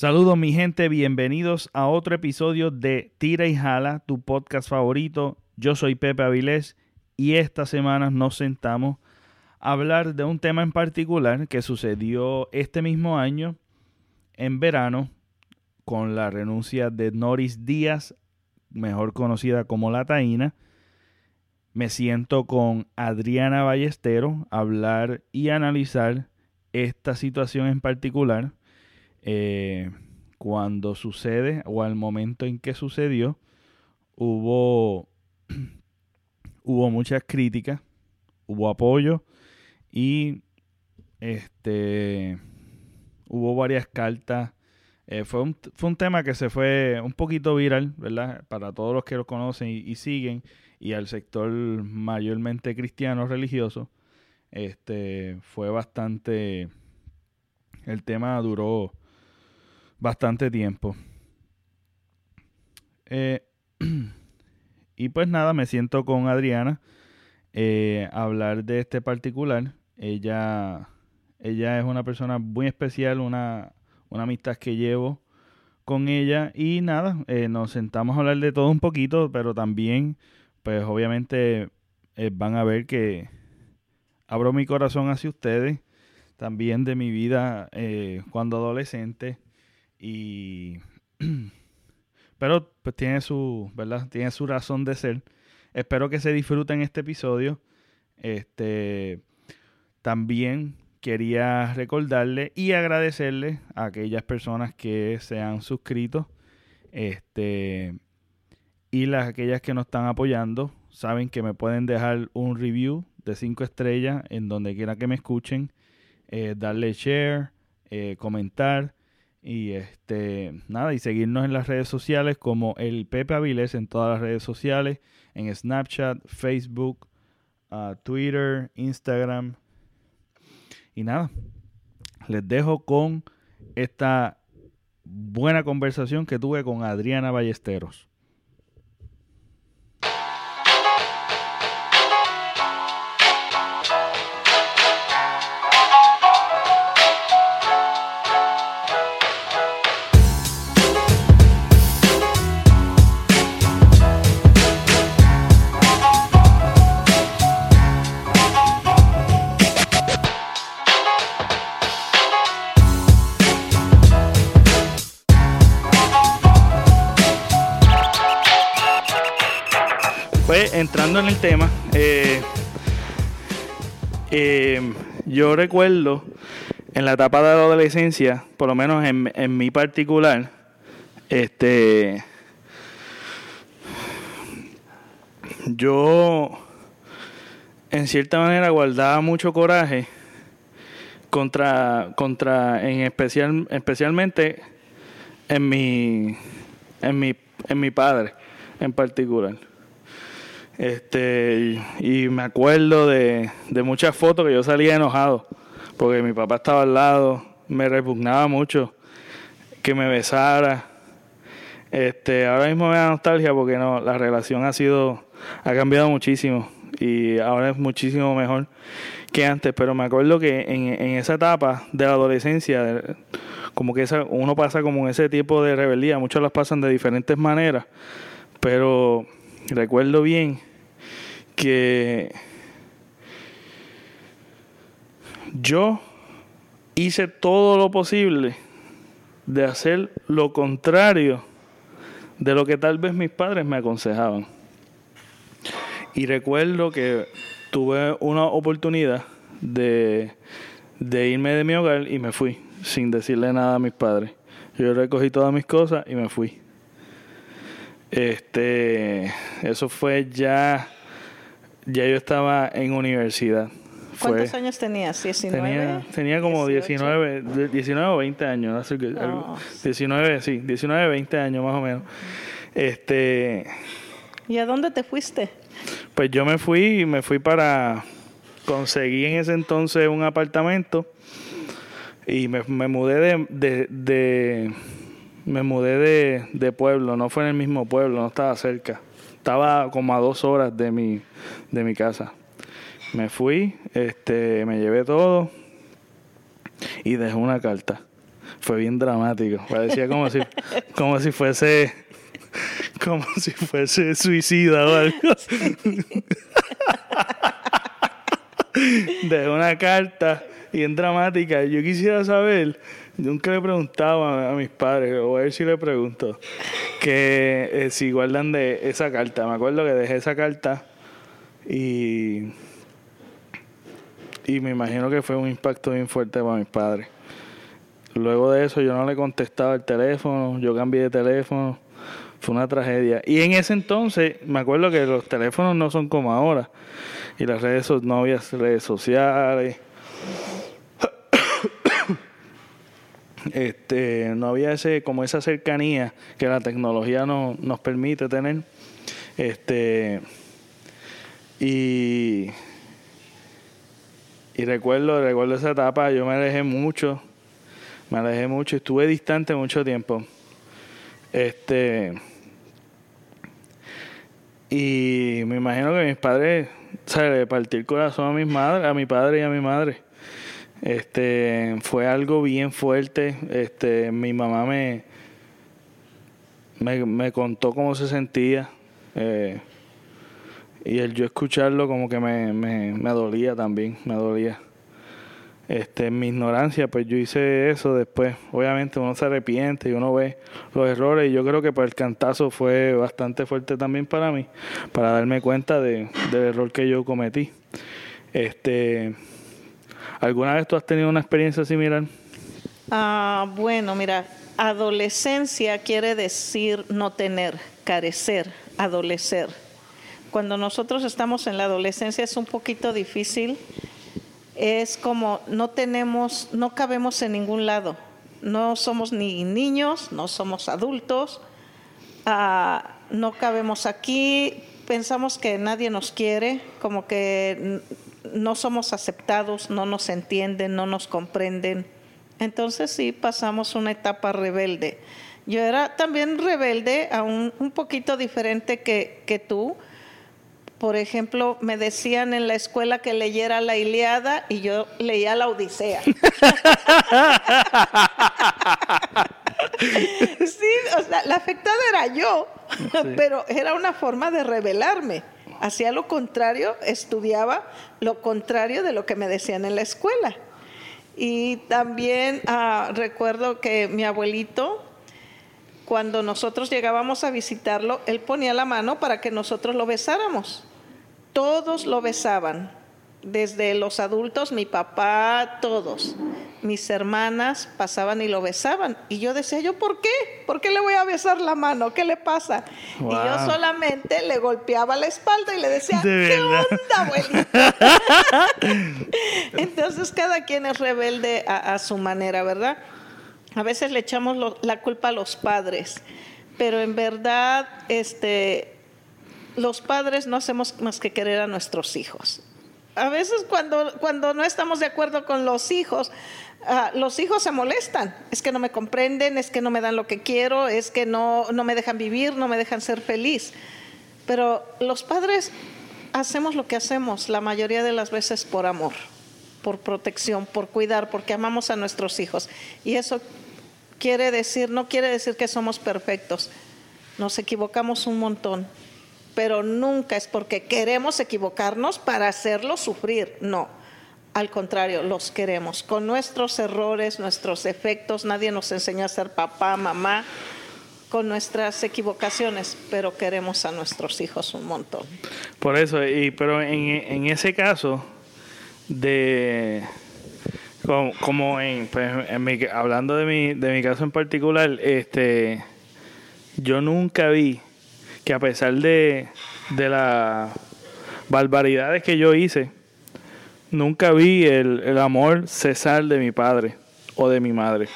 Saludos mi gente, bienvenidos a otro episodio de Tira y Jala, tu podcast favorito. Yo soy Pepe Avilés y esta semana nos sentamos a hablar de un tema en particular que sucedió este mismo año en verano con la renuncia de Noris Díaz, mejor conocida como La Taína. Me siento con Adriana Ballestero a hablar y analizar esta situación en particular eh, cuando sucede o al momento en que sucedió, hubo, hubo muchas críticas, hubo apoyo y este, hubo varias cartas. Eh, fue, un, fue un tema que se fue un poquito viral, ¿verdad? Para todos los que lo conocen y, siguen y al sector mayormente cristiano religioso. Este fue bastante. El tema duró bastante tiempo. Eh, y pues nada, me siento con Adriana eh, a hablar de este particular. Ella, ella es una persona muy especial, una, una amistad que llevo con ella y nada, eh, nos sentamos a hablar de todo un poquito, pero también, pues obviamente van a ver que abro mi corazón hacia ustedes, también de mi vida cuando adolescente y pero pues tiene su, ¿verdad? Tiene su razón de ser. Espero que se disfruten este episodio. Este también quería recordarle y agradecerle a aquellas personas que se han suscrito. Este y las aquellas que nos están apoyando saben que me pueden dejar un review de 5 estrellas en donde quiera que me escuchen, eh, darle share, eh, comentar y este, nada, y seguirnos en las redes sociales como el Pepe Avilés en todas las redes sociales, en Snapchat, Facebook, uh, Twitter, Instagram. Y nada, les dejo con esta buena conversación que tuve con Adriana Ballesteros. En el tema, eh, eh, yo recuerdo en la etapa de la adolescencia, por lo menos en, en mi particular, este, yo en cierta manera guardaba mucho coraje contra, contra en especial, especialmente en mi, en mi, en mi padre en particular. Este, y, me acuerdo de, muchas fotos que yo salía enojado, porque mi papá estaba al lado, me repugnaba mucho que me besara. Este, ahora mismo me da nostalgia porque no, la relación ha sido, ha cambiado muchísimo y ahora es muchísimo mejor que antes, pero me acuerdo que en, en esa etapa de la adolescencia, como que esa, uno pasa como ese tipo de rebeldía, muchos las pasan de diferentes maneras, pero recuerdo bien que yo hice todo lo posible de hacer lo contrario de lo que tal vez mis padres me aconsejaban. Y recuerdo que tuve una oportunidad de, de irme de mi hogar y me fui sin decirle nada a mis padres. Yo recogí todas mis cosas y me fui. Este, eso fue ya ya yo estaba en universidad. ¿Cuántos años tenías? ¿19? Tenía, como 19, 19 o 20 años. 19, sí, 19, 20 años más o menos. Este, ¿Y a dónde te fuiste? Pues yo me fui, me fui para conseguir en ese entonces un apartamento y me, me mudé de, de, de, me mudé de, de pueblo, no fue en el mismo pueblo, no estaba cerca estaba como a dos horas de mi, de mi casa. Me fui, este, me llevé todo y dejé una carta. fue bien dramático. Parecía como si, como si fuese, como si fuese suicida o algo. De una carta bien dramática. Yo quisiera saber, nunca le preguntaba a, mis padres, o a ver si le pregunto, que eh, si guardan de esa carta. Me acuerdo que dejé esa carta y, y me imagino que fue un impacto bien fuerte para mis padres. Luego de eso yo no le contestaba el teléfono, yo cambié de teléfono, fue una tragedia. Y en ese entonces me acuerdo que los teléfonos no son como ahora y las redes no había redes sociales. Este no había ese como esa cercanía que la tecnología no, nos permite tener este y y recuerdo recuerdo esa etapa yo me alejé mucho me alejé mucho, estuve distante mucho tiempo. Este. Y me imagino que mis padres, ¿sabes? Le partí el corazón a mis madres, a mi padre y a mi madre. Este, fue algo bien fuerte. Este, mi mamá me, me, me contó cómo se sentía. Eh, y el yo escucharlo como que me, me, me dolía también, me dolía este, mi ignorancia, pues yo hice eso después. Obviamente uno se arrepiente y uno ve los errores y yo creo que pues el cantazo fue bastante fuerte también para mí, para darme cuenta de, del error que yo cometí. Este, ¿Alguna vez tú has tenido una experiencia similar? Ah, bueno, mira, adolescencia quiere decir no tener, carecer, adolecer. Cuando nosotros estamos en la adolescencia es un poquito difícil es como no tenemos, no cabemos en ningún lado. No somos ni niños, no somos adultos, ah, no cabemos aquí, pensamos que nadie nos quiere, como que no somos aceptados, no nos entienden, no nos comprenden. Entonces sí pasamos una etapa rebelde. Yo era también rebelde, aún un poquito diferente que, que tú, por ejemplo, me decían en la escuela que leyera la Iliada y yo leía la Odisea. sí, o sea, la afectada era yo, pero era una forma de rebelarme. Hacía lo contrario, estudiaba lo contrario de lo que me decían en la escuela. Y también ah, recuerdo que mi abuelito, cuando nosotros llegábamos a visitarlo, él ponía la mano para que nosotros lo besáramos todos lo besaban, desde los adultos, mi papá, todos. Mis hermanas pasaban y lo besaban. Y yo decía, ¿yo por qué? ¿Por qué le voy a besar la mano? ¿Qué le pasa? Y yo solamente le golpeaba la espalda y le decía, ¿qué onda, abuelita? Entonces cada quien es rebelde a, su manera, ¿verdad? A veces le echamos la culpa a los padres, pero en verdad, este, los padres no hacemos más que querer a nuestros hijos. A veces cuando, cuando no estamos de acuerdo con los hijos, ah, los hijos se molestan. Es que no me comprenden, es que no me dan lo que quiero, es que no, no me dejan vivir, no me dejan ser feliz. Pero los padres hacemos lo que hacemos la mayoría de las veces por amor, por protección, por cuidar, porque amamos a nuestros hijos. Y eso quiere decir, no quiere decir que somos perfectos. Nos equivocamos un montón, pero nunca es porque queremos equivocarnos para hacerlos sufrir, no. Al contrario, los queremos. Con nuestros errores, nuestros defectos, nadie nos enseña a ser papá, mamá, con nuestras equivocaciones, pero queremos a nuestros hijos un montón. Por eso, y, pero en, ese caso, de como, en, pues, hablando de mi, de mi caso en particular, este yo nunca vi que a pesar de, de las barbaridades que yo hice, nunca vi el, amor cesar de mi padre o de mi madre.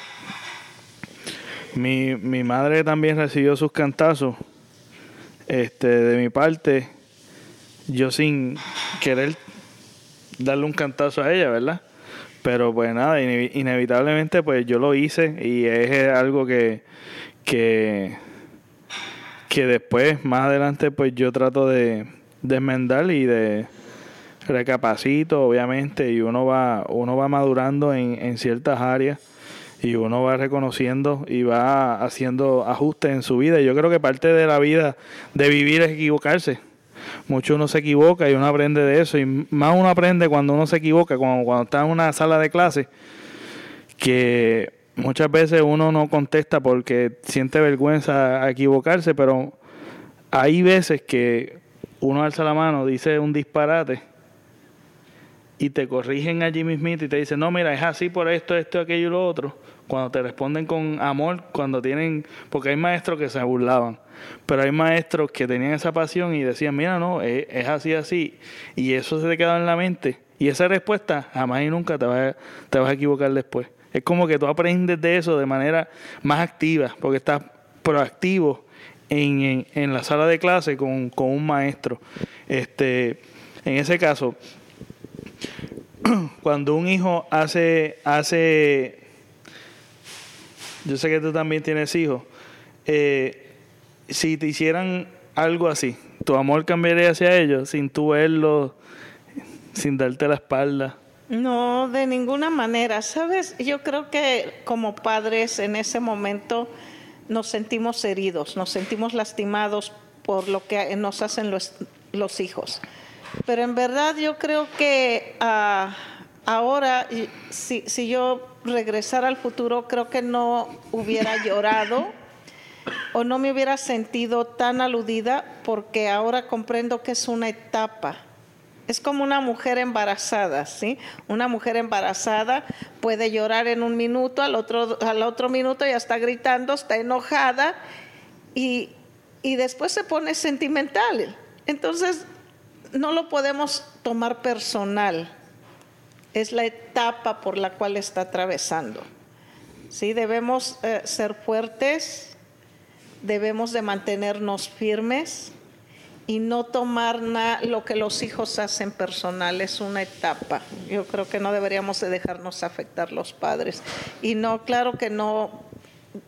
Mi, mi madre también recibió sus cantazos. Este, de mi parte, yo sin querer darle un cantazo a ella, ¿verdad? Pero pues nada, inevitablemente pues yo lo hice y es algo que, que que después, más adelante, pues yo trato de, de enmendar y de recapacito, obviamente, y uno va, uno va madurando en, en ciertas áreas y uno va reconociendo y va haciendo ajustes en su vida. Y yo creo que parte de la vida de vivir es equivocarse. Mucho uno se equivoca y uno aprende de eso. Y más uno aprende cuando uno se equivoca, cuando, cuando está en una sala de clase, que muchas veces uno no contesta porque siente vergüenza a equivocarse, pero hay veces que uno alza la mano, dice un disparate y te corrigen allí mismito y te dicen, no, mira, es así por esto, esto, aquello y lo otro. Cuando te responden con amor, cuando tienen, porque hay maestros que se burlaban, pero hay maestros que tenían esa pasión y decían, mira, no, es, así, así, y eso se te queda en la mente. Y esa respuesta jamás y nunca te vas, te vas a equivocar después. Es como que tú aprendes de eso de manera más activa, porque estás proactivo en, en, la sala de clase con, con un maestro. Este, en ese caso, cuando un hijo hace, hace, yo sé que tú también tienes hijos, eh, si te hicieran algo así, tu amor cambiaría hacia ellos sin tú verlo, sin darte la espalda. No, de ninguna manera. Sabes, yo creo que como padres en ese momento nos sentimos heridos, nos sentimos lastimados por lo que nos hacen los, los hijos. Pero en verdad yo creo que ah, ahora, si, si yo regresara al futuro, creo que no hubiera llorado o no me hubiera sentido tan aludida porque ahora comprendo que es una etapa. Es como una mujer embarazada, ¿sí? Una mujer embarazada puede llorar en un minuto, al otro, al otro minuto ya está gritando, está enojada y, y después se pone sentimental. Entonces, no lo podemos tomar personal. Es la etapa por la cual está atravesando. Sí, debemos eh, ser fuertes, debemos de mantenernos firmes y no tomar lo que los hijos hacen personal, es una etapa. Yo creo que no deberíamos de dejarnos afectar los padres. Y no, claro que no,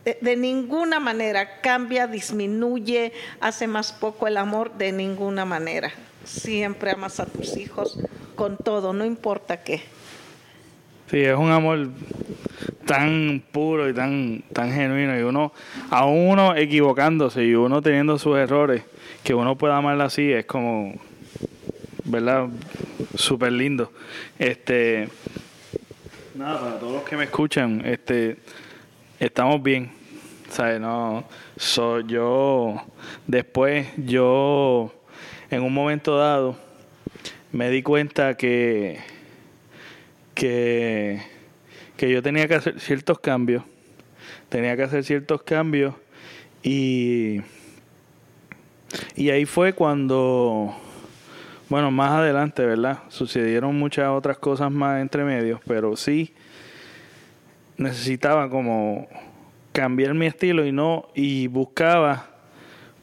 de, de, ninguna manera cambia, disminuye, hace más poco el amor, de ninguna manera siempre amas a tus hijos con todo, no importa qué. Sí, es un amor tan puro y tan, tan genuino y uno, a uno equivocándose y uno teniendo sus errores, que uno pueda amarla así, es como, ¿verdad? Súper lindo. Este, nada, para todos los que me escuchan, este, estamos bien, ¿sabes? No, soy yo, después yo en un momento dado me di cuenta que, que, yo tenía que hacer ciertos cambios, tenía que hacer ciertos cambios y, y ahí fue cuando, bueno, más adelante, ¿verdad? Sucedieron muchas otras cosas más entre medios, pero sí necesitaba como cambiar mi estilo y no, y buscaba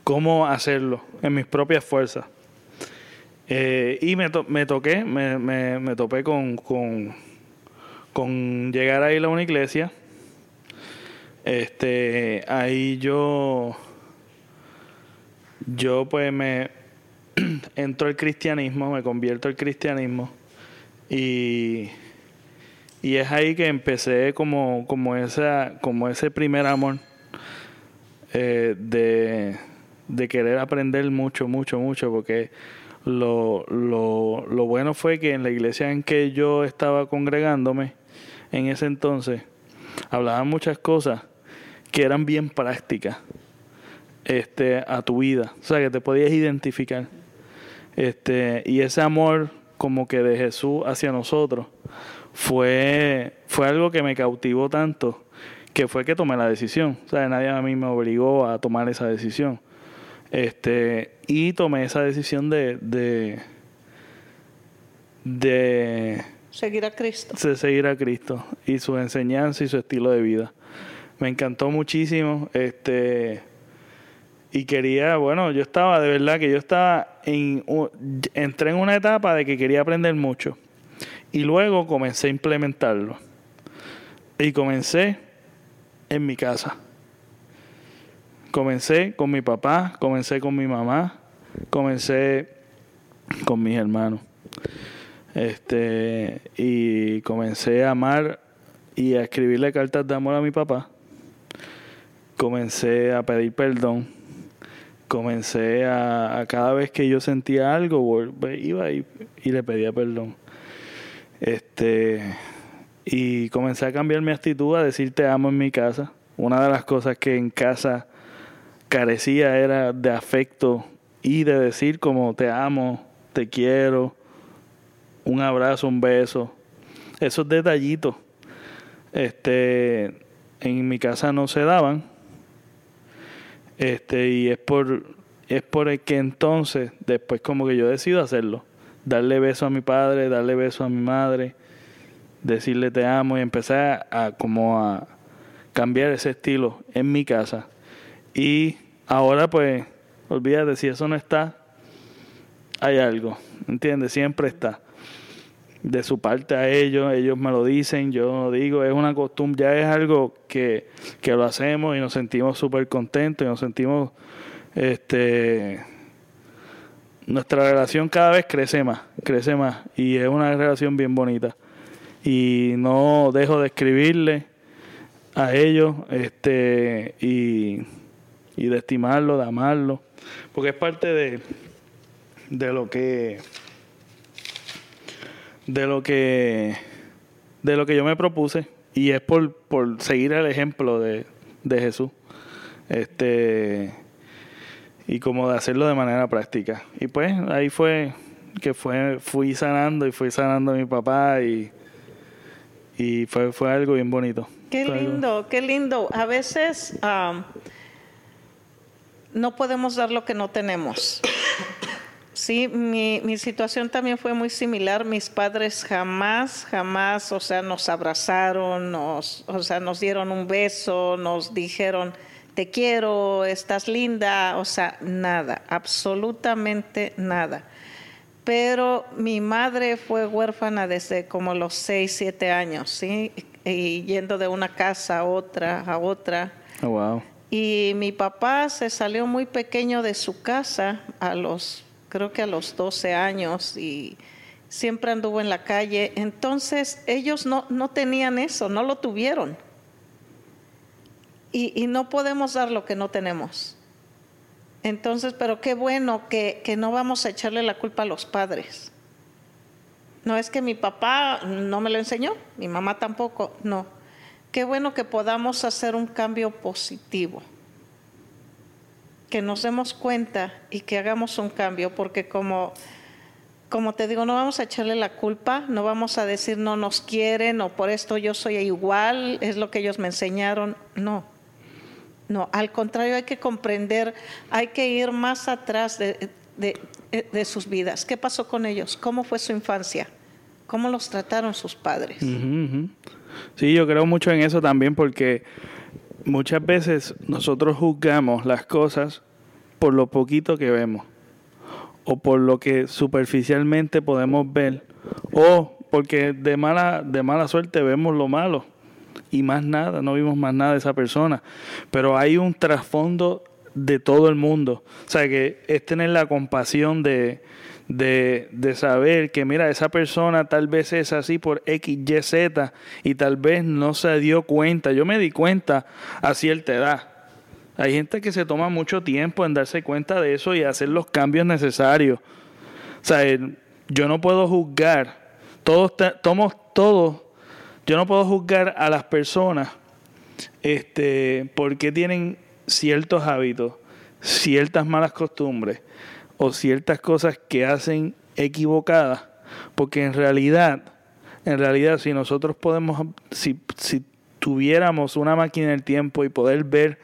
cómo hacerlo en mis propias fuerzas. Eh, y me, me toqué, me, me, me topé con, con, con, llegar a ir a una iglesia. Este, ahí yo, yo pues me entro al cristianismo, me convierto al cristianismo y, y es ahí que empecé como, como, esa, como ese primer amor eh, de, de querer aprender mucho, mucho, mucho, porque lo, lo, lo bueno fue que en la iglesia en que yo estaba congregándome en ese entonces, hablaban muchas cosas que eran bien prácticas este, a tu vida, o sea, que te podías identificar. Este, y ese amor como que de Jesús hacia nosotros fue, fue algo que me cautivó tanto que fue que tomé la decisión. O sea, nadie a mí me obligó a tomar esa decisión. Este, y tomé esa decisión de, de, seguir a Cristo. Seguir a Cristo y su enseñanza y su estilo de vida. Me encantó muchísimo. Este y quería, bueno, yo estaba de verdad que yo estaba en entré en una etapa de que quería aprender mucho. Y luego comencé a implementarlo. Y comencé en mi casa. Comencé con mi papá, comencé con mi mamá, comencé con mis hermanos. Este, y comencé a amar y a escribirle cartas de amor a mi papá. Comencé a pedir perdón. Comencé a, cada vez que yo sentía algo, iba y, y le pedía perdón. Este, y comencé a cambiar mi actitud, a decir te amo en mi casa. Una de las cosas que en casa carecía era de afecto y de decir como te amo, te quiero, un abrazo, un beso. Esos detallitos este, en mi casa no se daban. Este, y es por, es por el que entonces, después como que yo decido hacerlo. Darle beso a mi padre, darle beso a mi madre, decirle te amo y empezar a como a cambiar ese estilo en mi casa. Y ahora pues, olvídate, si eso no está, hay algo, ¿entiendes? Siempre está. De su parte a ellos, ellos me lo dicen, yo lo digo, es una costumbre, ya es algo que, que lo hacemos y nos sentimos súper contentos y nos sentimos, este, nuestra relación cada vez crece más, crece más y es una relación bien bonita. Y no dejo de escribirle a ellos este y, y de estimarlo, de amarlo, porque es parte de, de lo que de lo que de lo que yo me propuse y es por, por seguir el ejemplo de, de Jesús. Este y como de hacerlo de manera práctica. Y pues ahí fue que fue fui sanando y fui sanando a mi papá y y fue, fue algo bien bonito. Qué lindo, qué lindo. A veces no podemos dar lo que no tenemos. Sí, mi, mi, situación también fue muy similar. Mis padres jamás, jamás, o sea, nos abrazaron, nos, o sea, nos dieron un beso, nos dijeron, te quiero, estás linda, o sea, nada, absolutamente nada pero mi madre fue huérfana desde como los 6, 7 años, ¿sí? Y yendo de una casa a otra, a otra. Oh, wow. Y mi papá se salió muy pequeño de su casa a los, creo que a los 12 años y siempre anduvo en la calle. Entonces ellos no, no tenían eso, no lo tuvieron. Y, y no podemos dar lo que no tenemos. Entonces, pero qué bueno que, que, no vamos a echarle la culpa a los padres. No es que mi papá no me lo enseñó, mi mamá tampoco, no. Qué bueno que podamos hacer un cambio positivo. Que nos demos cuenta y que hagamos un cambio, porque como, como te digo, no vamos a echarle la culpa, no vamos a decir no nos quieren o por esto yo soy igual, es lo que ellos me enseñaron. No no, al contrario, hay que comprender, hay que ir más atrás de, sus vidas. ¿Qué pasó con ellos? ¿Cómo fue su infancia? ¿Cómo los trataron sus padres? Sí, yo creo mucho en eso también porque muchas veces nosotros juzgamos las cosas por lo poquito que vemos o por lo que superficialmente podemos ver o porque de mala de mala suerte vemos lo malo y más nada, no vimos más nada de esa persona. Pero hay un trasfondo de todo el mundo. O sea, que es tener la compasión de, de, de, saber que, mira, esa persona tal vez es así por X, Y, Z y tal vez no se dio cuenta. Yo me di cuenta a cierta edad. Hay gente que se toma mucho tiempo en darse cuenta de eso y hacer los cambios necesarios. O sea, yo no puedo juzgar. Todos, todos, todos yo no puedo juzgar a las personas este, porque tienen ciertos hábitos, ciertas malas costumbres o ciertas cosas que hacen equivocadas, porque en realidad, en realidad si nosotros podemos, si, si tuviéramos una máquina del tiempo y poder ver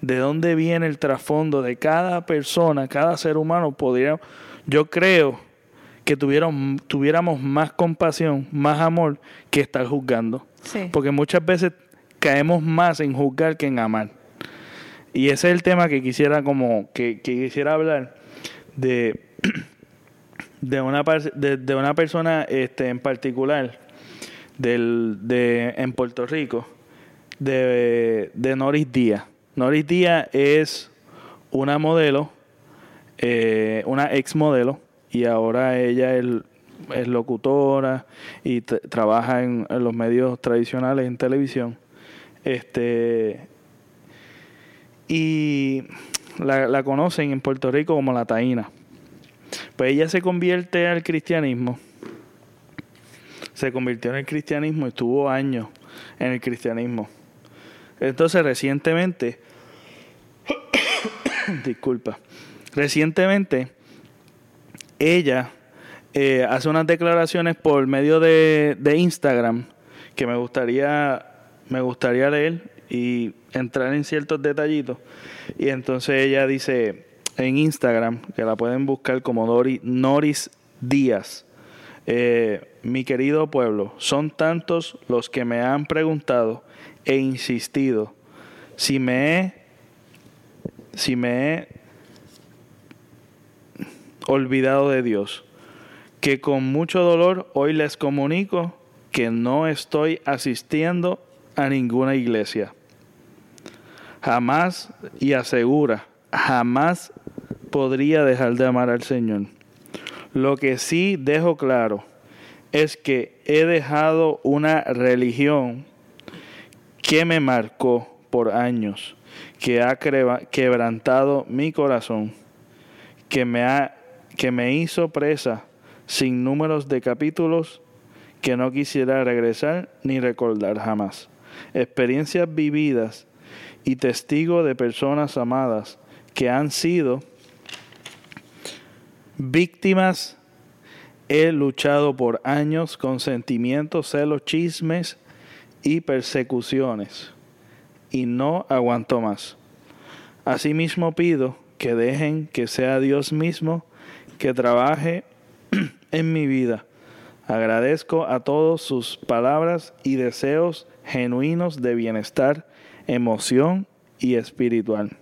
de dónde viene el trasfondo de cada persona, cada ser humano, podría, yo creo que tuvieron, tuviéramos más compasión, más amor que estar juzgando. Porque muchas veces caemos más en juzgar que en amar. Y ese es el tema que quisiera como que, quisiera hablar de, de una de, una persona este en particular del, de en Puerto Rico de, de Noris Díaz. Noris Díaz es una modelo, eh, una ex modelo y ahora ella es locutora y trabaja en, los medios tradicionales en televisión. Este, y la, conocen en Puerto Rico como la Taína. Pues ella se convierte al cristianismo. Se convirtió en el cristianismo, estuvo años en el cristianismo. Entonces recientemente, disculpa, recientemente ella eh, hace unas declaraciones por medio de, Instagram que me gustaría, me gustaría leer y entrar en ciertos detallitos. Y entonces ella dice en Instagram, que la pueden buscar como Noris Díaz, eh, mi querido pueblo, son tantos los que me han preguntado e insistido si me he, si me he olvidado de Dios, que con mucho dolor hoy les comunico que no estoy asistiendo a ninguna iglesia. Jamás y asegura, jamás podría dejar de amar al Señor. Lo que sí dejo claro es que he dejado una religión que me marcó por años, que ha quebrantado mi corazón, que me, ha, que me hizo presa sin números de capítulos que no quisiera regresar ni recordar jamás. Experiencias vividas y testigo de personas amadas que han sido víctimas He luchado por años con sentimientos, celos, chismes y persecuciones y no aguanto más. Asimismo pido que dejen que sea Dios mismo que trabaje en mi vida. Agradezco a todos sus palabras y deseos genuinos de bienestar, emoción y espiritual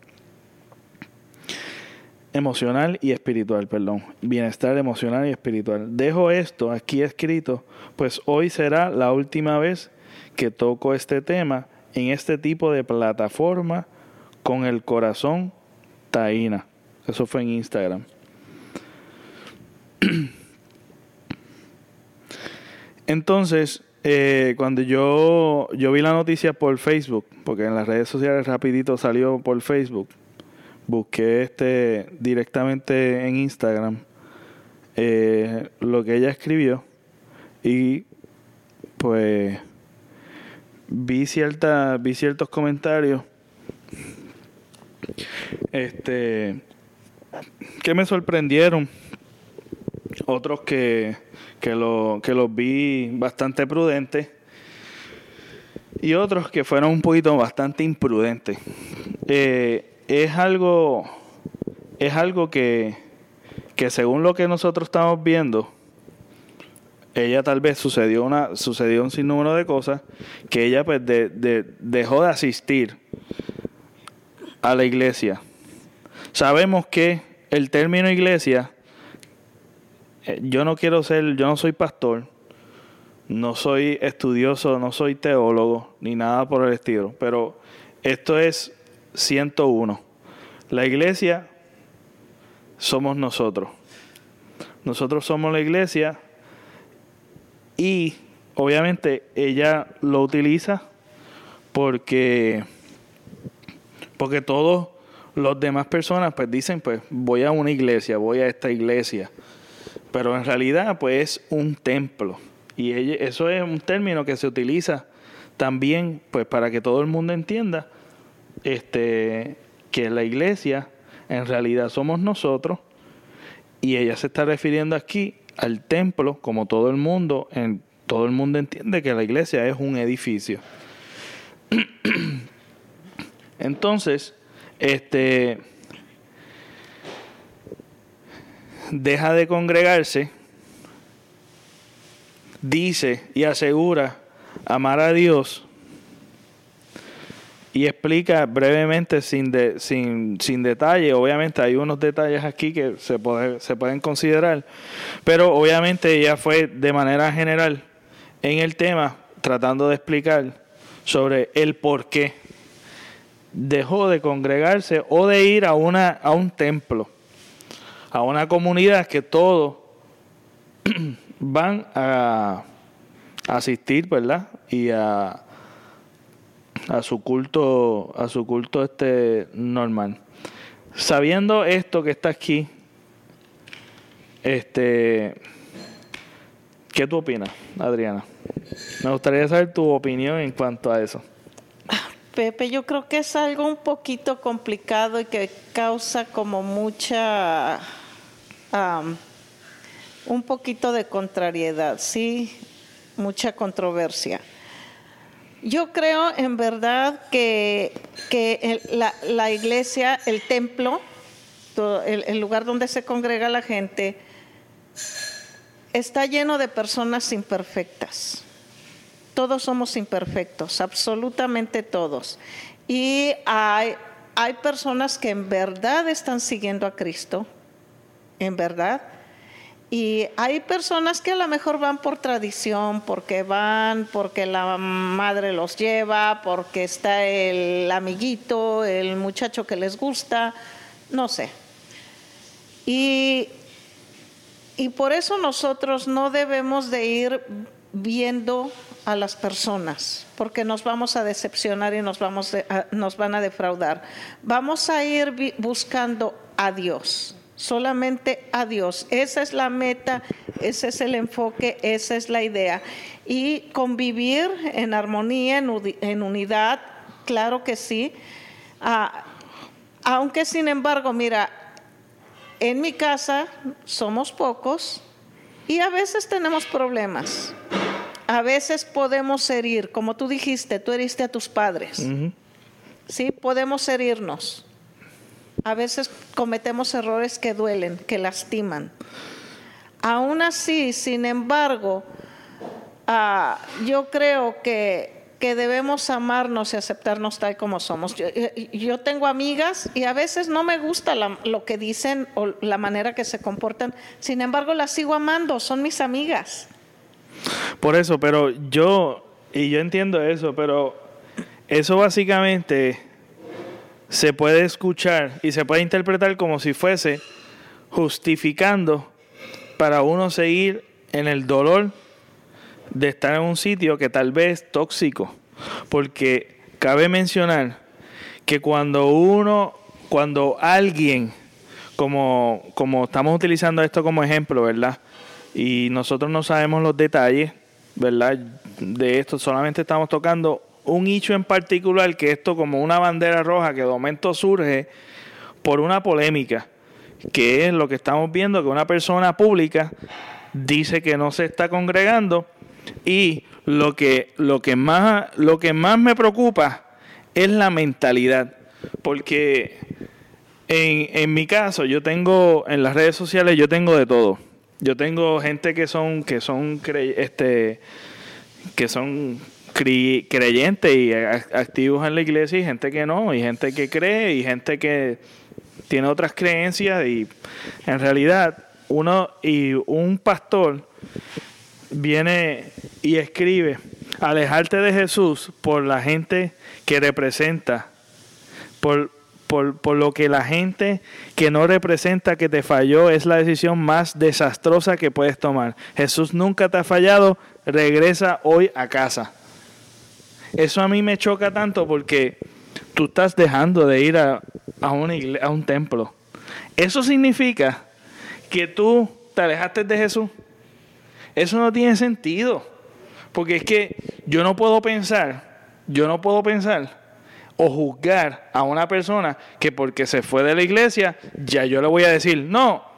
emocional y espiritual, perdón. Bienestar emocional y espiritual. Dejo esto aquí escrito, pues hoy será la última vez que toco este tema en este tipo de plataforma con el corazón taína. Eso fue en Instagram. Entonces, eh, cuando yo, yo vi la noticia por Facebook, porque en las redes sociales rapidito salió por Facebook, busqué este directamente en Instagram eh, lo que ella escribió y pues vi cierta vi ciertos comentarios este que me sorprendieron otros que que, lo, que los vi bastante prudentes y otros que fueron un poquito bastante imprudentes eh, es algo, es algo que, que según lo que nosotros estamos viendo, ella tal vez sucedió una sucedió un sinnúmero de cosas que ella pues dejó de asistir a la iglesia. Sabemos que el término iglesia yo no quiero ser, yo no soy pastor, no soy estudioso, no soy teólogo ni nada por el estilo, pero esto es 101. La iglesia somos nosotros. Nosotros somos la iglesia y obviamente ella lo utiliza porque porque todos los demás personas pues dicen pues voy a una iglesia, voy a esta iglesia. Pero en realidad pues es un templo y eso es un término que se utiliza también pues para que todo el mundo entienda este, que la iglesia en realidad somos nosotros y ella se está refiriendo aquí al templo, como todo el mundo, en, todo el mundo entiende que la iglesia es un edificio. Entonces, este deja de congregarse, dice y asegura amar a Dios y explica brevemente sin, de, sin, sin detalle. Obviamente hay unos detalles aquí que se, puede, se pueden considerar, pero obviamente ella fue de manera general en el tema tratando de explicar sobre el por qué dejó de congregarse o de ir a, una, a un templo, a una comunidad que todo van a asistir, ¿verdad? Y a, a su culto, a su culto este normal. Sabiendo esto que está aquí, este, ¿qué tú opinas, Adriana? Me gustaría saber tu opinión en cuanto a eso. Pepe, yo creo que es algo un poquito complicado y que causa como mucha, un poquito de contrariedad, sí, mucha controversia. Yo creo en verdad que, la, iglesia, el templo, el lugar donde se congrega la gente, está lleno de personas imperfectas. Todos somos imperfectos, absolutamente todos. Y hay, hay personas que en verdad están siguiendo a Cristo, en verdad. Y hay personas que a lo mejor van por tradición, porque van, porque la madre los lleva, porque está el amiguito, el muchacho que les gusta, no sé. Y y por eso nosotros no debemos de ir viendo a las personas, porque nos vamos a decepcionar y nos, vamos nos van a defraudar. Vamos a ir buscando a Dios, solamente a Dios. Esa es la meta, ese es el enfoque, esa es la idea. Y convivir en armonía, en, unidad, claro que sí. Ah, aunque sin embargo, mira, en mi casa somos pocos y a veces tenemos problemas. A veces podemos herir, como tú dijiste, tú heriste a tus padres. Sí, podemos herirnos. A veces cometemos errores que duelen, que lastiman. Aún así, sin embargo, ah, yo creo que que debemos amarnos y aceptarnos tal como somos. Yo, tengo amigas y a veces no me gusta lo que dicen o la manera que se comportan, sin embargo las sigo amando, son mis amigas. Por eso, pero yo, y yo entiendo eso, pero eso básicamente se puede escuchar y se puede interpretar como si fuese justificando para uno seguir en el dolor de estar en un sitio que tal vez tóxico. Porque cabe mencionar que cuando uno, cuando alguien, como, como estamos utilizando esto como ejemplo, ¿verdad? Y nosotros no sabemos los detalles, ¿verdad? De esto, solamente estamos tocando un hecho en particular, que esto como una bandera roja que de momento surge por una polémica, que es lo que estamos viendo, que una persona pública dice que no se está congregando y lo que, lo que, más, lo que más me preocupa es la mentalidad. Porque en, en mi caso, yo tengo, en las redes sociales, yo tengo de todo. Yo tengo gente que son, que son, este, que son creyentes y activos en la iglesia y gente que no, y gente que cree y gente que tiene otras creencias y en realidad uno y un pastor viene y escribe, alejarte de Jesús por la gente que representa, por, por, lo que la gente que no representa que te falló es la decisión más desastrosa que puedes tomar. Jésús nunca te ha fallado, regresa hoy a casa. Eso a mí me choca tanto porque tú estás dejando de ir a, a, a un templo. Eso significa que tú te alejaste de Jesús. Eso no tiene sentido. Porque es que yo no puedo pensar, yo no puedo pensar o juzgar a una persona que porque se fue de la iglesia, ya yo le voy a decir, no,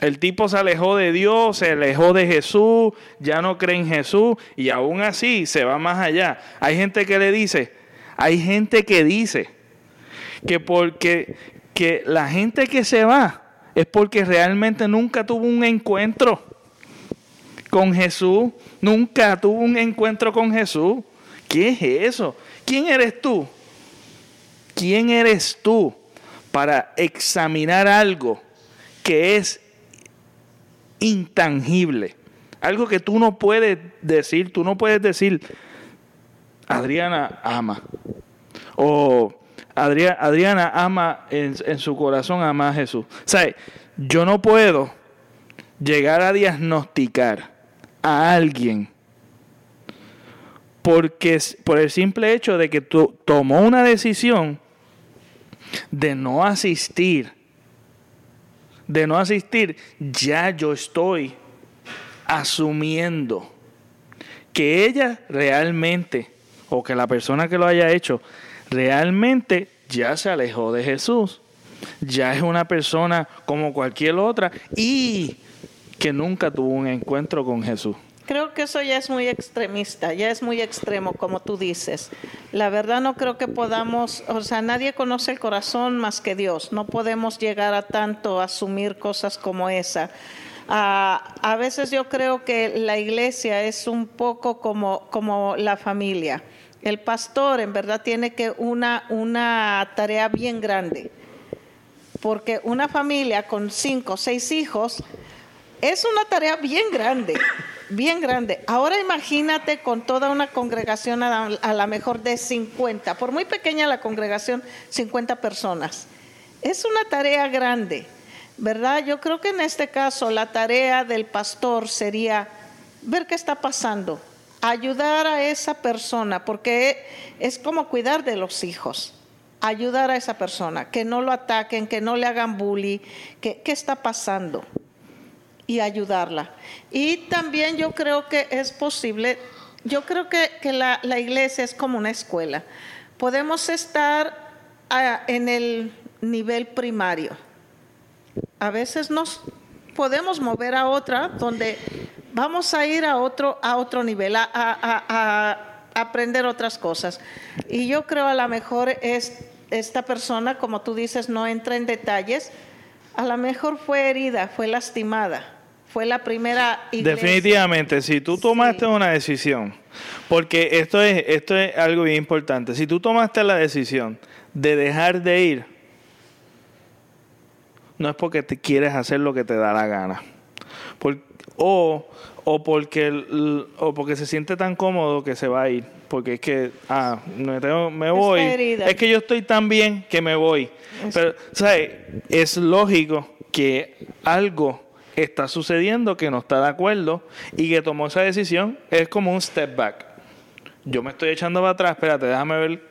el tipo se alejó de Dios, se alejó de Jesús, ya no cree en Jesús y aún así se va más allá. Hay gente que le dice, hay gente que dice que porque que la gente que se va es porque realmente nunca tuvo un encuentro con Jesús, nunca tuvo un encuentro con Jesús. ¿Qué es eso? ¿Quién eres tú? ¿Quién eres tú para examinar algo que es intangible? Algo que tú no puedes decir, tú no puedes decir, Adriana ama. O Adriana, ama en, su corazón, ama a Jesús. O yo no puedo llegar a diagnosticar a alguien porque por el simple hecho de que tú tomó una decisión de no asistir, de no asistir, ya yo estoy asumiendo que ella realmente, o que la persona que lo haya hecho, realmente ya se alejó de Jesús. Ya es una persona como cualquier otra y que nunca tuvo un encuentro con Jesús. Creo que eso ya es muy extremista, ya es muy extremo, como tú dices. La verdad no creo que podamos, o sea, nadie conoce el corazón más que Dios. No podemos llegar a tanto asumir cosas como esa. A veces yo creo que la iglesia es un poco como, como la familia. El pastor en verdad tiene que una, una tarea bien grande, porque una familia con cinco o seis hijos es una tarea bien grande bien grande. Ahora imagínate con toda una congregación a la, mejor de 50, por muy pequeña la congregación, 50 personas. Es una tarea grande, ¿verdad? Yo creo que en este caso la tarea del pastor sería ver qué está pasando, ayudar a esa persona, porque es como cuidar de los hijos ayudar a esa persona, que no lo ataquen, que no le hagan bullying, que, qué está pasando y ayudarla. Y también yo creo que es posible, yo creo que, la, iglesia es como una escuela. Podemos estar ah, en el nivel primario. A veces nos podemos mover a otra donde vamos a ir a otro, a otro nivel, a, a aprender otras cosas. Y yo creo a lo mejor es esta persona, como tú dices, no entra en detalles, a lo mejor fue herida, fue lastimada fue la primera iglesia. Definitivamente, si tú tomaste una decisión, porque esto es, esto es algo bien importante, si tú tomaste la decisión de dejar de ir, no es porque te quieres hacer lo que te da la gana. o, o, porque, o porque se siente tan cómodo que se va a ir. Porque es que, ah, me, me voy. Es que yo estoy tan bien que me voy. Pero, ¿sabes? Es lógico que algo está sucediendo que no está de acuerdo y que tomó esa decisión, es como un step back. Yo me estoy echando para atrás, espérate, déjame ver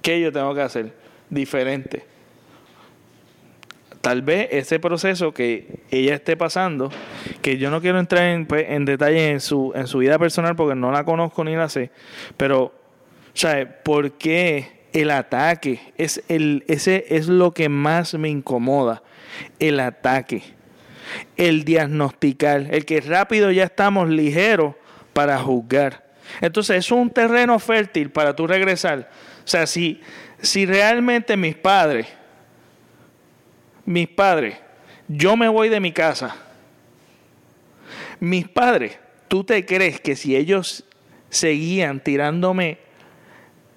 qué yo tengo que hacer diferente. Tal vez ese proceso que ella esté pasando, que yo no quiero entrar en, pues, en detalle en su, en su vida personal porque no la conozco ni la sé, pero, ¿sabes? ¿Por qué el ataque? Es el, ese es lo que más me incomoda, el ataque el diagnosticar, el que rápido ya estamos ligeros para juzgar. Entonces es un terreno fértil para tú regresar. O sea, si, si realmente mis padres, mis padres, yo me voy de mi casa, mis padres, ¿tú te crees que si ellos seguían tirándome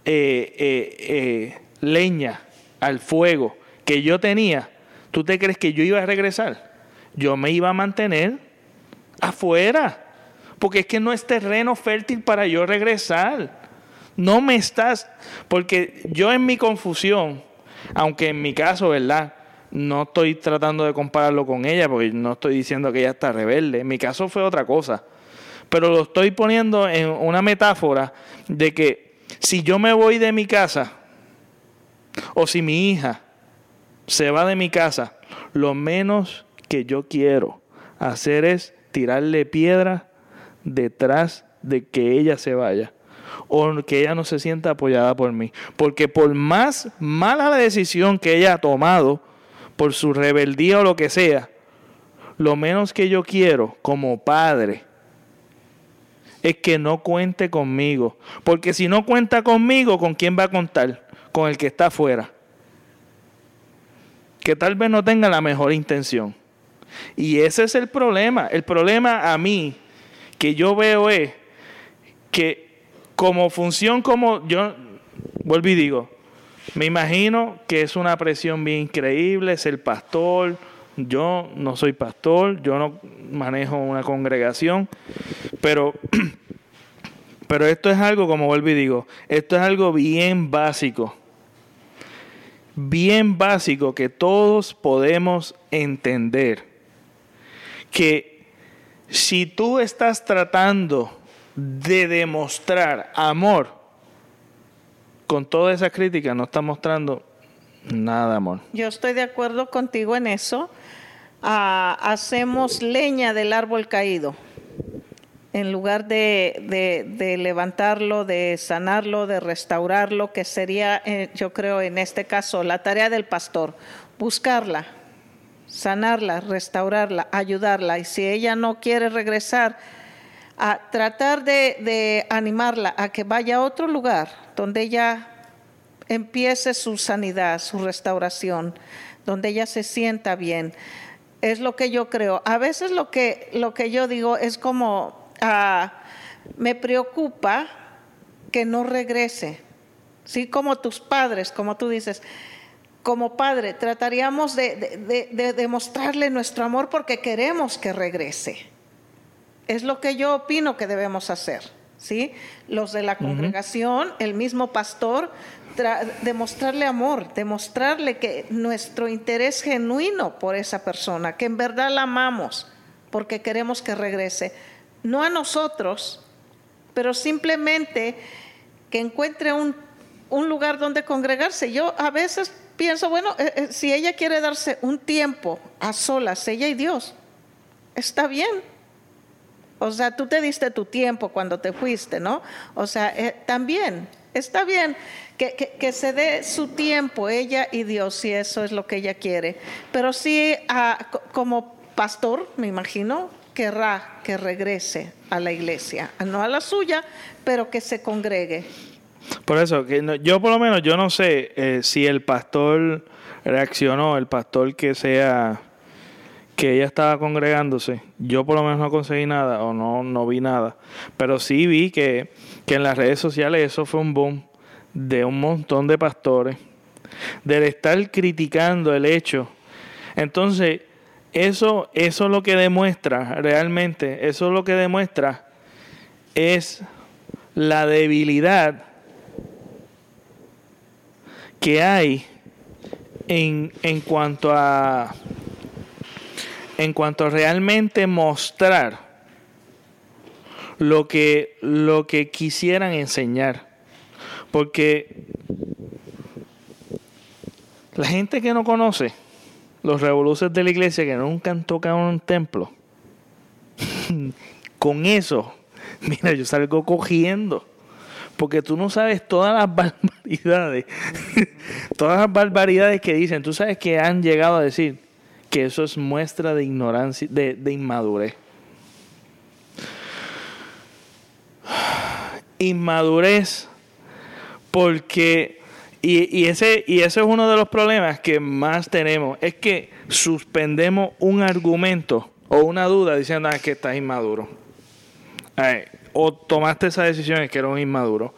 eh, eh, eh, leña al fuego que yo tenía, ¿tú te crees que yo iba a regresar? Yo me iba a mantener afuera, porque es que no es terreno fértil para yo regresar. No me estás, porque yo en mi confusión, aunque en mi caso, ¿verdad? No estoy tratando de compararlo con ella, porque no estoy diciendo que ella está rebelde. En mi caso fue otra cosa. Pero lo estoy poniendo en una metáfora de que si yo me voy de mi casa, o si mi hija se va de mi casa, lo menos que yo quiero hacer es tirarle piedra detrás de que ella se vaya o que ella no se sienta apoyada por mí. Porque por más mala la decisión que ella ha tomado, por su rebeldía o lo que sea, lo menos que yo quiero como padre es que no cuente conmigo. Porque si no cuenta conmigo, ¿con quién va a contar? Con el que está afuera. Que tal vez no tenga la mejor intención. Y ese es el problema. El problema a mí que yo veo es que como función, como yo vuelvo y digo, me imagino que es una presión bien increíble ser pastor. Yo no soy pastor, yo no manejo una congregación, pero, pero esto es algo, como vuelvo y digo, esto es algo bien básico, bien básico que todos podemos entender que si tú estás tratando de demostrar amor con toda esa crítica, no estás mostrando nada de amor. Yo estoy de acuerdo contigo en eso. Ah, hacemos leña del árbol caído en lugar de, levantarlo, de sanarlo, de restaurarlo, que sería, eh, yo creo, en este caso, la tarea del pastor, buscarla, sanarla, restaurarla, ayudarla. Y si ella no quiere regresar, a tratar de, animarla a que vaya a otro lugar donde ella empiece su sanidad, su restauración, donde ella se sienta bien. Es lo que yo creo. A veces lo que, lo que yo digo es como Ah, me preocupa que no regrese. Sí, como tus padres, como tú dices, como padre, trataríamos de, demostrarle nuestro amor porque queremos que regrese. Es lo que yo opino que debemos hacer. ¿sí? Los de la congregación, el mismo pastor, demostrarle amor, demostrarle que nuestro interés genuino por esa persona, que en verdad la amamos porque queremos que regrese no a nosotros, pero simplemente que encuentre un, lugar donde congregarse. Yo a veces pienso, bueno, eh, eh, si ella quiere darse un tiempo a solas, ella y Dios, está bien. O sea, tú te diste tu tiempo cuando te fuiste, ¿no? O sea, eh, también está bien que, que, se dé su tiempo ella y Dios, si eso es lo que ella quiere. Pero sí, ah, como pastor, me imagino, querrá que regrese a la iglesia, no a la suya, pero que se congregue. Por eso, que yo por lo menos, yo no sé eh, si el pastor reaccionó, el pastor que sea, que ella estaba congregándose, yo por lo menos no conseguí nada o no, no vi nada, pero sí vi que, que en las redes sociales eso fue un boom de un montón de pastores, del estar criticando el hecho. Entonces, eso, eso lo que demuestra realmente, eso lo que demuestra es la debilidad que hay en, en cuanto a en cuanto a realmente mostrar lo que, lo que quisieran enseñar. Porque la gente que no conoce, los revoluciones de la iglesia que nunca han tocado un templo, con eso, mira, yo salgo cogiendo. Porque tú no sabes todas las barbaridades, todas las barbaridades que dicen, tú sabes que han llegado a decir que eso es muestra de ignorancia, de, inmadurez. Inmadurez porque y, ese, y ese es uno de los problemas que más tenemos, es que suspendemos un argumento o una duda diciendo ah, que estás inmaduro. O tomaste esa decisión es que eres un inmaduro.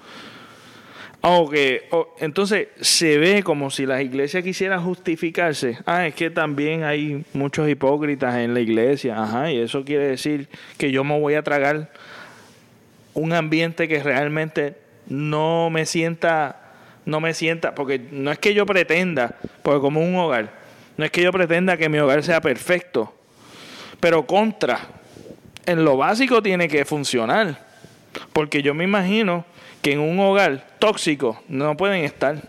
entonces se ve como si las iglesias quisieran justificarse. Ah, es que también hay muchos hipócritas en la iglesia. Ajá, y eso quiere decir que yo me voy a tragar un ambiente que realmente no me sienta no me sienta, porque no es que yo pretenda, porque como un hogar, no es que yo pretenda que mi hogar sea perfecto, pero contra, en lo básico tiene que funcionar, porque yo me imagino que en un hogar tóxico no pueden estar.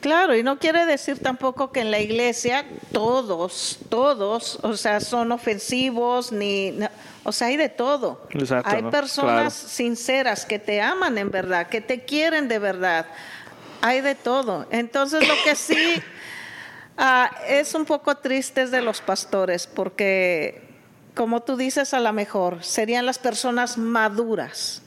Claro, y no quiere decir tampoco que en la iglesia todos, todos, o sea, son ofensivos, ni, o sea, hay de todo. hay personas sinceras que te aman en verdad, que te quieren de verdad hay de todo. Entonces lo que sí ah, es un poco triste de los pastores, porque como tú dices, a lo mejor serían las personas maduras,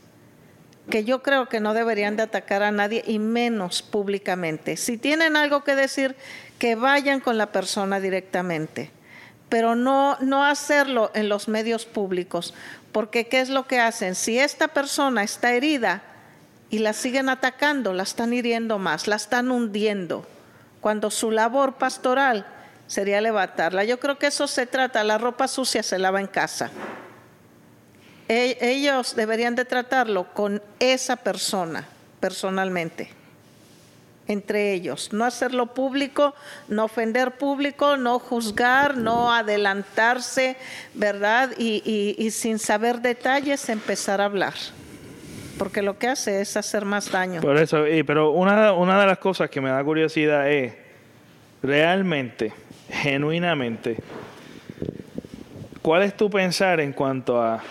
que yo creo que no deberían de atacar a nadie y menos públicamente. Si tienen algo que decir, que vayan con la persona directamente, pero no, no hacerlo en los medios públicos, porque ¿qué es lo que hacen? Si esta persona está herida, y la siguen atacando, la están hiriendo más, la están hundiendo, cuando su labor pastoral sería levantarla. Yo creo que eso se trata, la ropa sucia se lava en casa. E, ellos deberían de tratarlo con esa persona personalmente. entre ellos, no hacerlo público, no ofender público, no juzgar, no adelantarse, ¿verdad? Y, sin saber detalles empezar a hablar porque lo que hace es hacer más daño. Por eso, pero una, una de las cosas que me da curiosidad es, realmente, genuinamente, ¿cuál es tu pensar en cuanto a...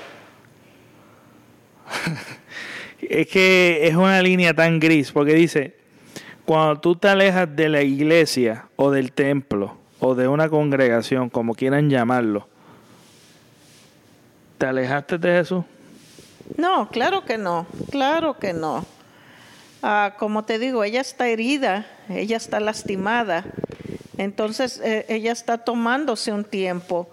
es que es una línea tan gris, porque dice, cuando tú te alejas de la iglesia o del templo o de una congregación, como quieran llamarlo, ¿te alejaste de Jesús? No, claro que no, claro que no. Ah, como te digo, ella está herida, ella está lastimada, entonces eh, ella está tomándose un tiempo.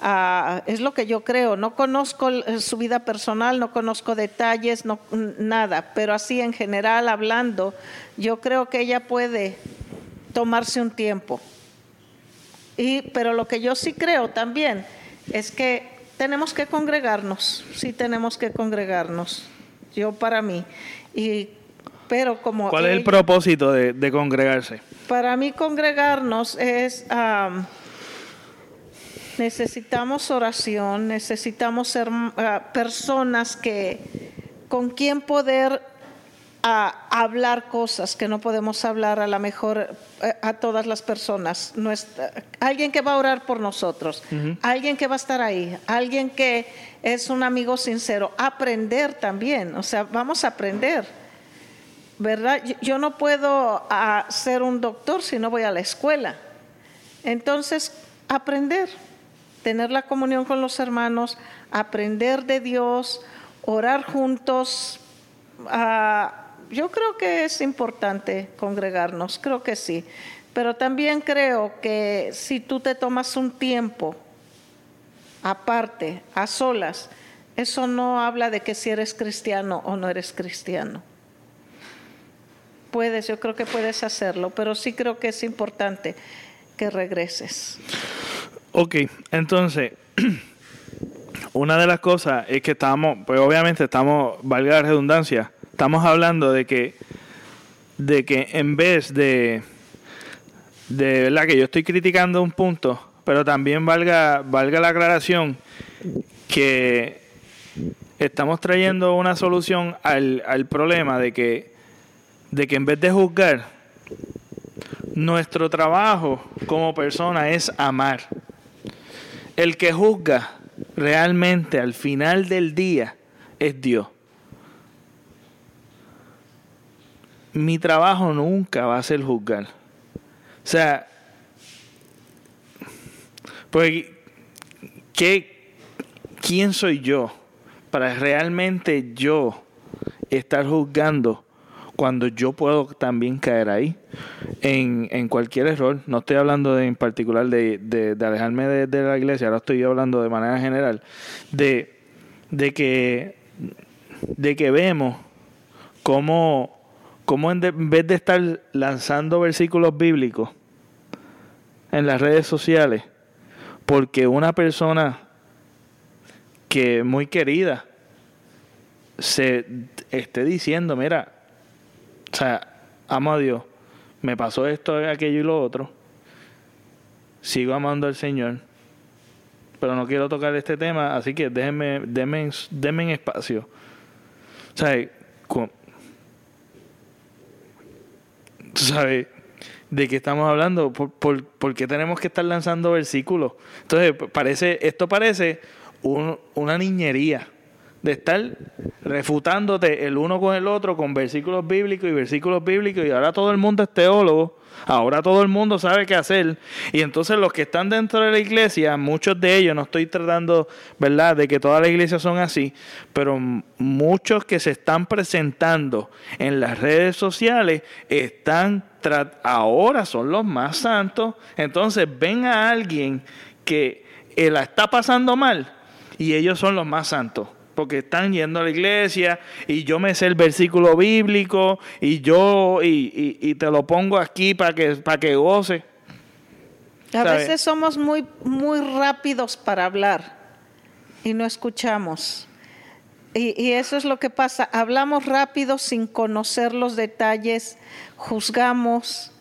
Ah, es lo que yo creo. No conozco su vida personal, no conozco detalles, no, nada, pero así en general hablando, yo creo que ella puede tomarse un tiempo. Y, pero lo que yo sí creo también es que tenemos que congregarnos, sí tenemos que congregarnos. Yo para mí. Y, pero como ¿Cuál es el propósito de, congregarse? Para mí congregarnos es... necesitamos oración, necesitamos ser ah, personas que con quien poder a hablar cosas que no podemos hablar a lo mejor eh, a todas las personas. alguien que va a orar por nosotros, alguien que va a estar ahí, alguien que es un amigo sincero. Aprender también, o sea, vamos a aprender. ¿Verdad? Yo no puedo ah, ser un doctor si no voy a la escuela. Entonces, aprender, tener la comunión con los hermanos, aprender de Dios, orar juntos, ah, yo creo que es importante congregarnos, creo que sí, pero también creo que si tú te tomas un tiempo aparte, a solas, eso no habla de que si eres cristiano o no eres cristiano. Puedes, yo creo que puedes hacerlo, pero sí creo que es importante que regreses. Ok, entonces, una de las cosas es que estamos, pues obviamente estamos, valga la redundancia, Estamos hablando de que, de que en vez de, de verdad que yo estoy criticando un punto, pero también valga, valga la aclaración que estamos trayendo una solución al, al problema de que, de que en vez de juzgar, nuestro trabajo como persona es amar. El que juzga realmente al final del día es Dios. mi trabajo nunca va a ser juzgar. O sea, pues, ¿qué, ¿quién soy yo para realmente yo estar juzgando cuando yo puedo también caer ahí en, en cualquier error? No estoy hablando en particular de, de, alejarme de, de, la iglesia, ahora estoy hablando de manera general de, de, que, de que vemos cómo cómo en, vez de estar lanzando versículos bíblicos en las redes sociales, porque una persona que muy querida se esté diciendo, mira, o sea, amo a Dios, me pasó esto, aquello y lo otro, sigo amando al Señor, pero no quiero tocar este tema, así que déjenme, denme, denme espacio. O sea, ¿Tú sabes de qué estamos hablando? ¿Por, por, qué tenemos que estar lanzando versículos? Entonces, parece, esto parece una niñería de estar refutándote el uno con el otro con versículos bíblicos y versículos bíblicos y ahora todo el mundo es teólogo, ahora todo el mundo sabe qué hacer y entonces los que están dentro de la iglesia, muchos de ellos, no estoy tratando, ¿verdad?, de que todas las iglesias son así, pero muchos que se están presentando en las redes sociales están ahora son los más santos, entonces ven a alguien que la está pasando mal y ellos son los más santos porque están yendo a la iglesia y yo me sé el versículo bíblico y yo y, te lo pongo aquí para que, para que goce. A veces somos muy, muy rápidos para hablar y no escuchamos. Y, y, eso es lo que pasa. Hablamos rápido sin conocer los detalles, juzgamos.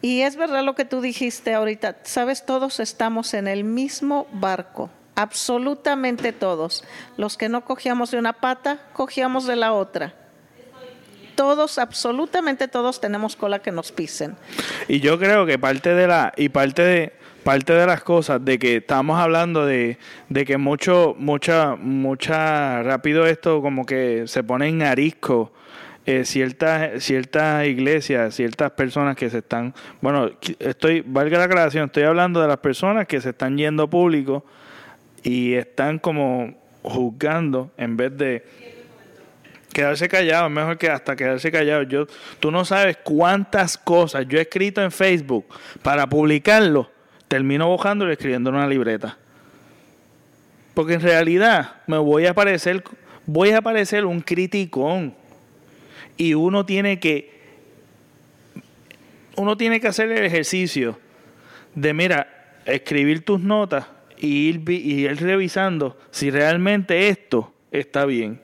Y es verdad lo que tú dijiste ahorita. Sabes, todos estamos en el mismo barco. Absolutamente todos. Los que no cogíamos de una pata, cogíamos de la otra. Todos, absolutamente todos tenemos cola que nos pisen. Y yo creo que parte de la, y parte de, parte de las cosas de que estamos hablando de, de que mucho, mucha, mucha, rápido esto como que se pone en arisco eh, ciertas, ciertas iglesias, ciertas personas que se están, bueno, estoy, valga la aclaración, estoy hablando de las personas que se están yendo público y están como juzgando en vez de quedarse callado, mejor que hasta quedarse callado. Yo, tú no sabes cuántas cosas yo he escrito en Facebook para publicarlo termino bojando y escribiendo en una libreta. Porque en realidad me voy a parecer, voy a parecer un criticón. Y uno tiene que, uno tiene que hacer el ejercicio de, mira, escribir tus notas y ir, revisando si realmente esto está bien.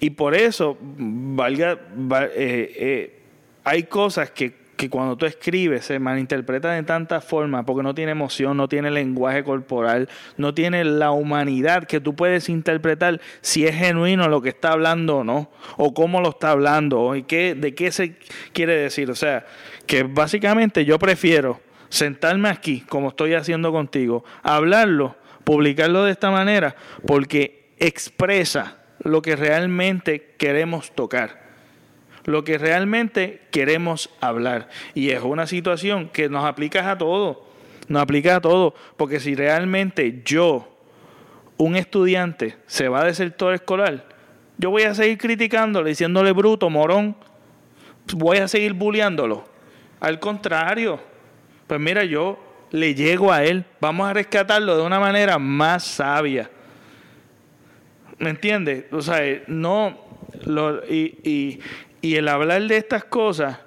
Y por eso, valga, eh, eh, hay cosas que que cuando tú escribes se malinterpreta de tantas formas porque no tiene emoción, no tiene lenguaje corporal, no tiene la humanidad que tú puedes interpretar si es genuino lo que está hablando o no, o cómo lo está hablando, y qué, de qué se quiere decir. O sea, que básicamente yo prefiero sentarme aquí, como estoy haciendo contigo, hablarlo, publicarlo de esta manera, porque expresa lo que realmente queremos tocar lo que realmente queremos hablar. Y es una situación que nos aplica a todo, nos aplica a todo, porque si realmente yo, un estudiante, se va del sector escolar, yo voy a seguir criticándole, diciéndole bruto, morón, voy a seguir bulleándolo. Al contrario, pues mira, yo le llego a él, vamos a rescatarlo de una manera más sabia. ¿Me entiendes? O sea, no, lo, y, el hablar de estas cosas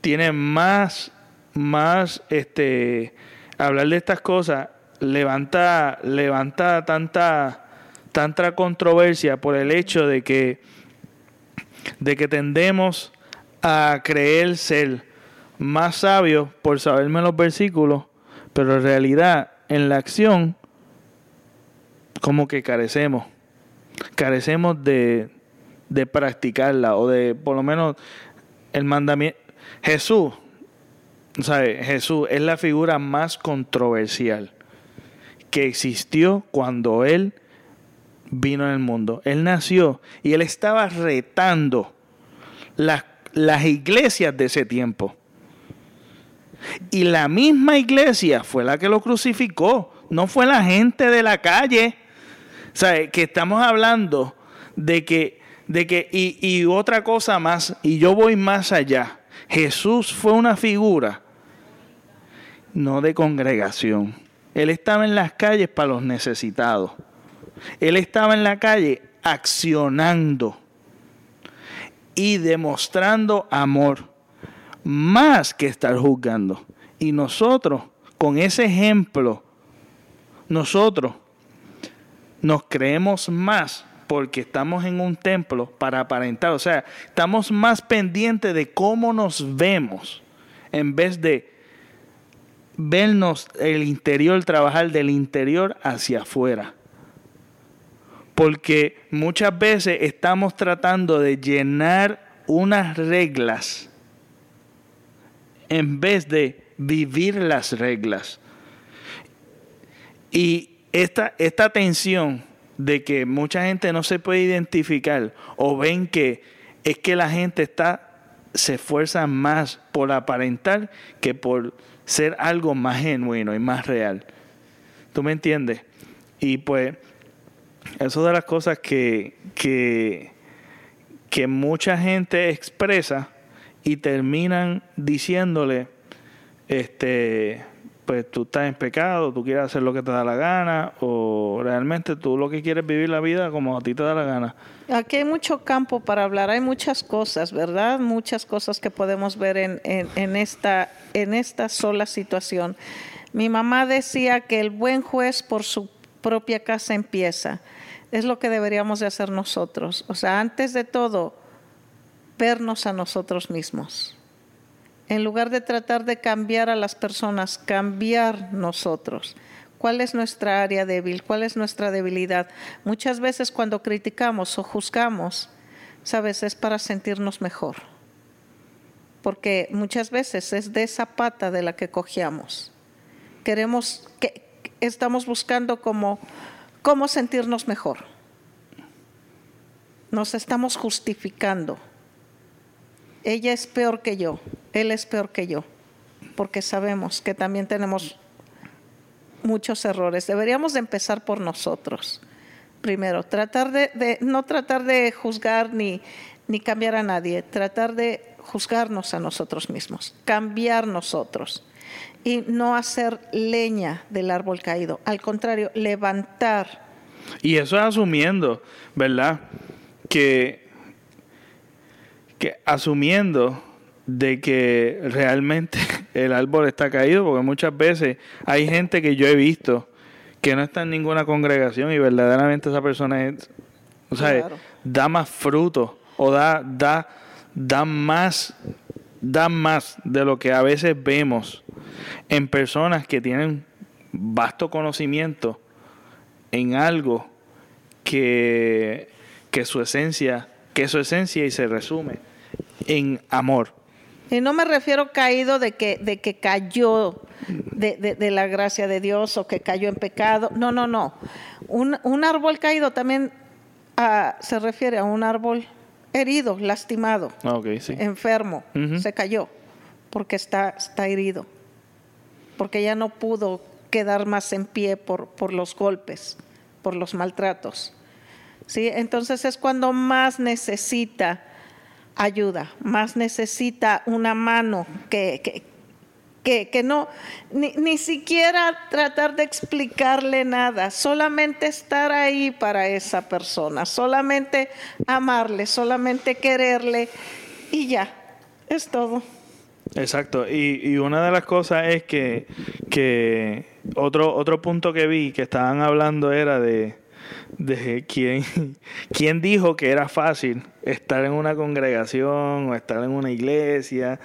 tiene más, más, este, hablar de estas cosas levanta, levanta tanta, tanta controversia por el hecho de que, de que tendemos a creer ser más sabios por saberme los versículos, pero en realidad en la acción como que carecemos, carecemos de, de practicarla o de por lo menos el mandamiento. Jesús, ¿sabe? Jesús es la figura más controversial que existió cuando Él vino en el mundo. Él nació y Él estaba retando las, las iglesias de ese tiempo. Y la misma iglesia fue la que lo crucificó, no fue la gente de la calle. ¿Sabe? Que estamos hablando de que de que, y, y otra cosa más, y yo voy más allá, Jesús fue una figura, no de congregación. Él estaba en las calles para los necesitados. Él estaba en la calle accionando y demostrando amor, más que estar juzgando. Y nosotros, con ese ejemplo, nosotros nos creemos más porque estamos en un templo para aparentar. O sea, estamos más pendientes de cómo nos vemos en vez de vernos el interior, trabajar del interior hacia afuera. Porque muchas veces estamos tratando de llenar unas reglas en vez de vivir las reglas. Y esta, esta tensión de que mucha gente no se puede identificar o ven que es que la gente está se esfuerza más por aparentar que por ser algo más genuino y más real. ¿Tú me entiendes? Y pues eso de las cosas que, que, que mucha gente expresa y terminan diciéndole, este, pues tú estás en pecado, tú quieres hacer lo que te da la gana o realmente tú lo que quieres vivir la vida como a ti te da la gana. Aquí hay mucho campo para hablar, hay muchas cosas, ¿verdad? Muchas cosas que podemos ver en, en, esta, en esta sola situación. Mi mamá decía que el buen juez por su propia casa empieza. Es lo que deberíamos de hacer nosotros. O sea, antes de todo, vernos a nosotros mismos. En lugar de tratar de cambiar a las personas, cambiar nosotros. ¿Cuál es nuestra área débil? ¿Cuál es nuestra debilidad? Muchas veces cuando criticamos o juzgamos, sabes, es para sentirnos mejor. Porque muchas veces es de esa pata de la que cogíamos. Queremos, que estamos buscando como cómo sentirnos mejor. Nos estamos justificando. Ella es peor que yo, él es peor que yo, porque sabemos que también tenemos muchos errores. Deberíamos de empezar por nosotros. Primero, tratar de, no tratar de juzgar ni, ni cambiar a nadie, tratar de juzgarnos a nosotros mismos, cambiar nosotros y no hacer leña del árbol caído, al contrario, levantar. Y eso es asumiendo, ¿verdad? Que, que asumiendo de que realmente el árbol está caído, porque muchas veces hay gente que yo he visto que no está en ninguna congregación y verdaderamente esa persona es, o sea, da más fruto o da, da, da más, da más de lo que a veces vemos en personas que tienen vasto conocimiento en algo que, que su esencia, que su esencia y se resume en amor. Y no me refiero caído de que, de que cayó de, la gracia de Dios o que cayó en pecado. No, no, no. Un, un árbol caído también ah, se refiere a un árbol herido, lastimado, ah, enfermo. Se cayó porque está, está herido. Porque ya no pudo quedar más en pie por, por los golpes, por los maltratos. ¿Sí? Entonces es cuando más necesita ayuda, más necesita una mano que, que, que, no, ni, ni, siquiera tratar de explicarle nada, solamente estar ahí para esa persona, solamente amarle, solamente quererle y ya, es todo. Exacto, y, y una de las cosas es que, que otro, otro punto que vi que estaban hablando era de, de quién, quién dijo que era fácil estar en una congregación o estar en una iglesia,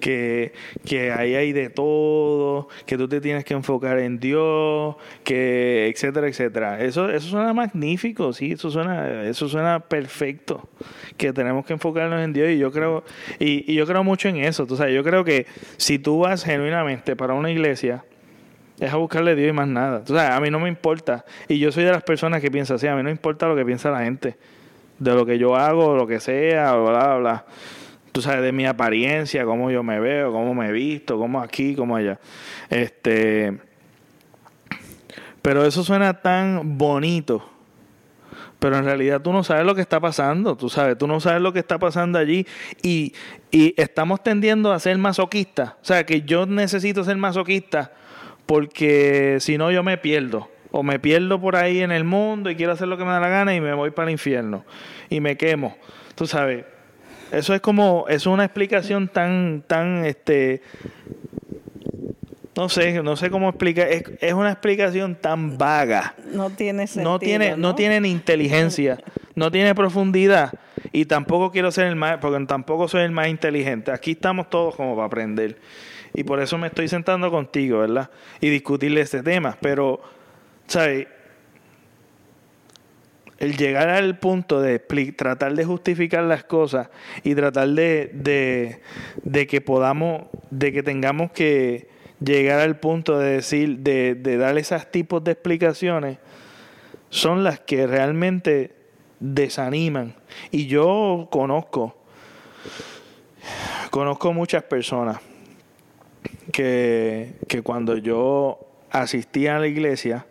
que, que ahí hay de todo, que tú te tienes que enfocar en Dios, que etcétera, etcétera. Eso, eso suena magnífico, sí, eso suena, eso suena perfecto, que tenemos que enfocarnos en Dios y yo creo, y, y yo creo mucho en eso, tú sabes, yo creo que si tú vas genuinamente para una iglesia, es a buscarle Dios y más nada. Sabes, a mí no me importa. Y yo soy de las personas que piensan así. A mí no importa lo que piensa la gente. De lo que yo hago, lo que sea, bla, bla, bla. Tú sabes, de mi apariencia, cómo yo me veo, cómo me he visto, cómo aquí, cómo allá. Este. Pero eso suena tan bonito. Pero en realidad tú no sabes lo que está pasando, tú sabes, tú no sabes lo que está pasando allí y, y estamos tendiendo a ser masoquistas. O sea, que yo necesito ser masoquista porque si no yo me pierdo. O me pierdo por ahí en el mundo y quiero hacer lo que me da la gana y me voy para el infierno y me quemo. Tú sabes, eso es como, es una explicación tan, tan, este, no sé, no sé cómo explicar, es, es una explicación tan vaga. No tiene sentido. No tiene, ¿no? tiene ni inteligencia, no tiene profundidad y tampoco quiero ser el más, porque tampoco soy el más inteligente. Aquí estamos todos como para aprender. Y por eso me estoy sentando contigo, ¿verdad? Y discutirle este tema. Pero, ¿sabes? El llegar al punto de tratar de justificar las cosas y tratar de, de, de que podamos, de que tengamos que llegar al punto de decir, de, de dar esos tipos de explicaciones, son las que realmente desaniman. Y yo conozco, conozco muchas personas que, cuando yo asistía a la iglesia,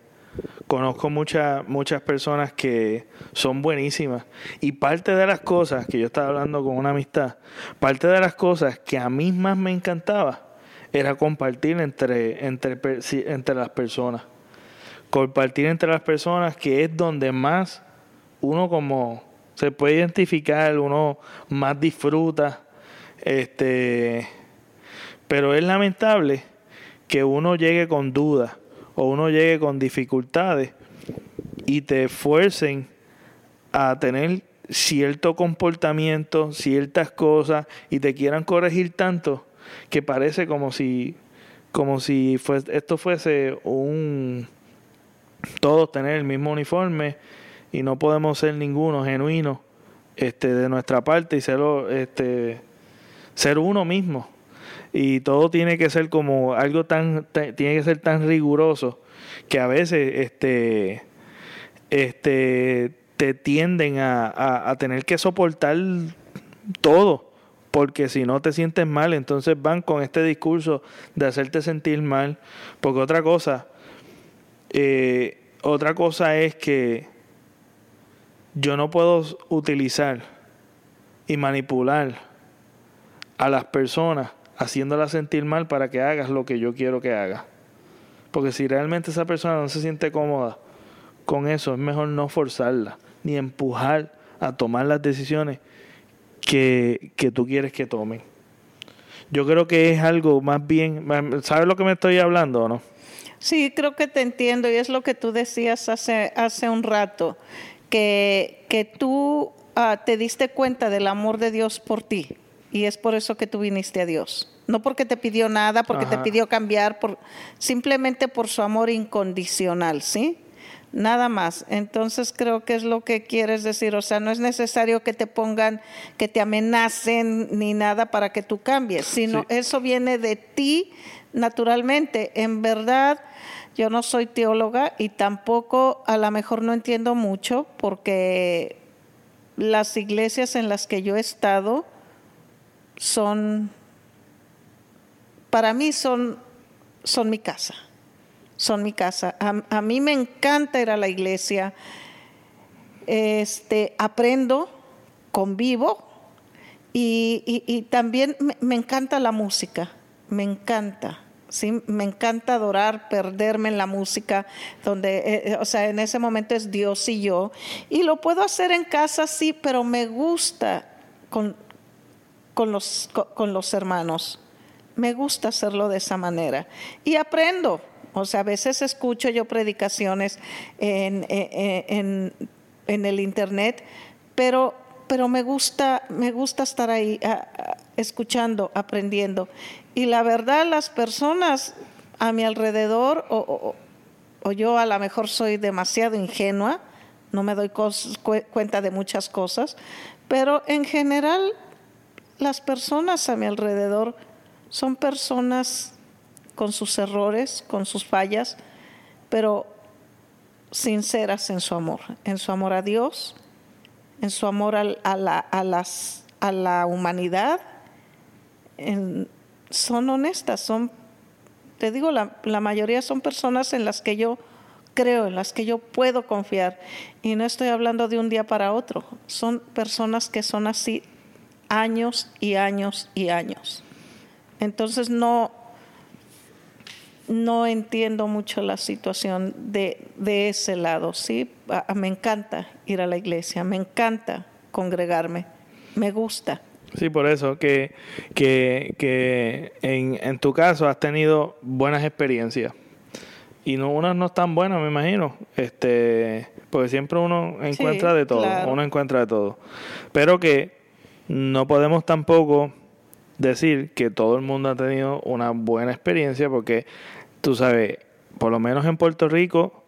conozco muchas muchas personas que son buenísimas y parte de las cosas que yo estaba hablando con una amistad, parte de las cosas que a mí más me encantaba era compartir entre, entre, entre las personas. Compartir entre las personas que es donde más uno como se puede identificar, uno más disfruta, este pero es lamentable que uno llegue con dudas o uno llegue con dificultades y te esfuercen a tener cierto comportamiento, ciertas cosas y te quieran corregir tanto que parece como si como si esto fuese un todos tener el mismo uniforme y no podemos ser ninguno genuino este de nuestra parte y este ser uno mismo y todo tiene que ser como algo tan tiene que ser tan riguroso que a veces este este te tienden a, a tener que soportar todo porque si no te sientes mal, entonces van con este discurso de hacerte sentir mal, porque otra cosa, eh, otra cosa es que yo no puedo utilizar y manipular a las personas haciéndolas sentir mal para que hagas lo que yo quiero que hagas. Porque si realmente esa persona no se siente cómoda con eso, es mejor no forzarla, ni empujar a tomar las decisiones que, que tú quieres que tomen. Yo creo que es algo más bien, ¿sabes lo que me estoy hablando o no? Sí, creo que te entiendo y es lo que tú decías hace, hace un rato, que, que tú ah, te diste cuenta del amor de Dios por ti y es por eso que tú viniste a Dios. No porque te pidió nada, porque te pidió cambiar, por, simplemente por su amor incondicional, ¿sí? nada más. Entonces creo que es lo que quieres decir, o sea, no es necesario que te pongan, que te amenacen ni nada para que tú cambies, sino eso viene de ti naturalmente. En verdad, yo no soy teóloga y tampoco a lo mejor no entiendo mucho porque las iglesias en las que yo he estado son, para mí son, son mi casa son mi casa. A, mí me encanta ir a la iglesia. Este, aprendo, convivo y, también me, encanta la música, me encanta. Sí, me encanta adorar, perderme en la música, donde, eh, eh, o sea, en ese momento es Dios y yo. Y lo puedo hacer en casa, sí, pero me gusta con, con, los, con los hermanos. Me gusta hacerlo de esa manera. Y aprendo, o sea, a veces escucho yo predicaciones en, en, en, el internet, pero, pero me, gusta, me gusta estar ahí escuchando, aprendiendo. Y la verdad, las personas a mi alrededor, o, o, yo a lo mejor soy demasiado ingenua, no me doy cuenta de muchas cosas, pero en general las personas a mi alrededor son personas con sus errores, con sus fallas, pero sinceras en su amor, en su amor a Dios, en su amor a, la, humanidad. son honestas, son, te digo, la, la mayoría son personas en las que yo creo, en las que yo puedo confiar. Y no estoy hablando de un día para otro, son personas que son así años y años y años. Entonces no, no entiendo mucho la situación de, ese lado, ¿sí? me encanta ir a la iglesia, me encanta congregarme, me gusta. Sí, por eso, que, que, en, en, tu caso has tenido buenas experiencias. Y no, unas no están buenas, me imagino. Este, porque siempre uno encuentra de todo, uno encuentra de todo. Pero que no podemos tampoco decir que todo el mundo ha tenido una buena experiencia porque tú sabes, por lo menos en Puerto Rico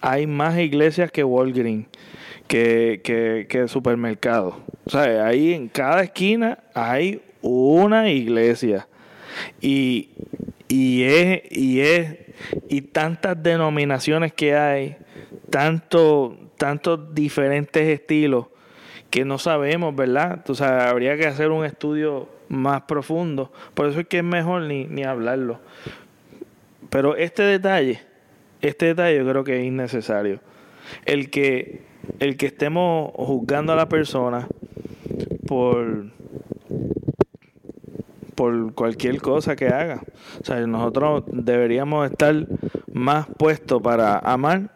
hay más iglesias que Walgreens, que, que, supermercados. O sea, ahí en cada esquina hay una iglesia. Y, y es, y es, y tantas denominaciones que hay, tanto, tantos diferentes estilos que no sabemos, ¿verdad? Tú sabes, habría que hacer un estudio más profundo. Por eso es que es mejor ni, ni hablarlo. Pero este detalle, este detalle yo creo que es innecesario. El que, el que estemos juzgando a la persona por, por cualquier cosa que haga. O sea, nosotros deberíamos estar más puestos para amar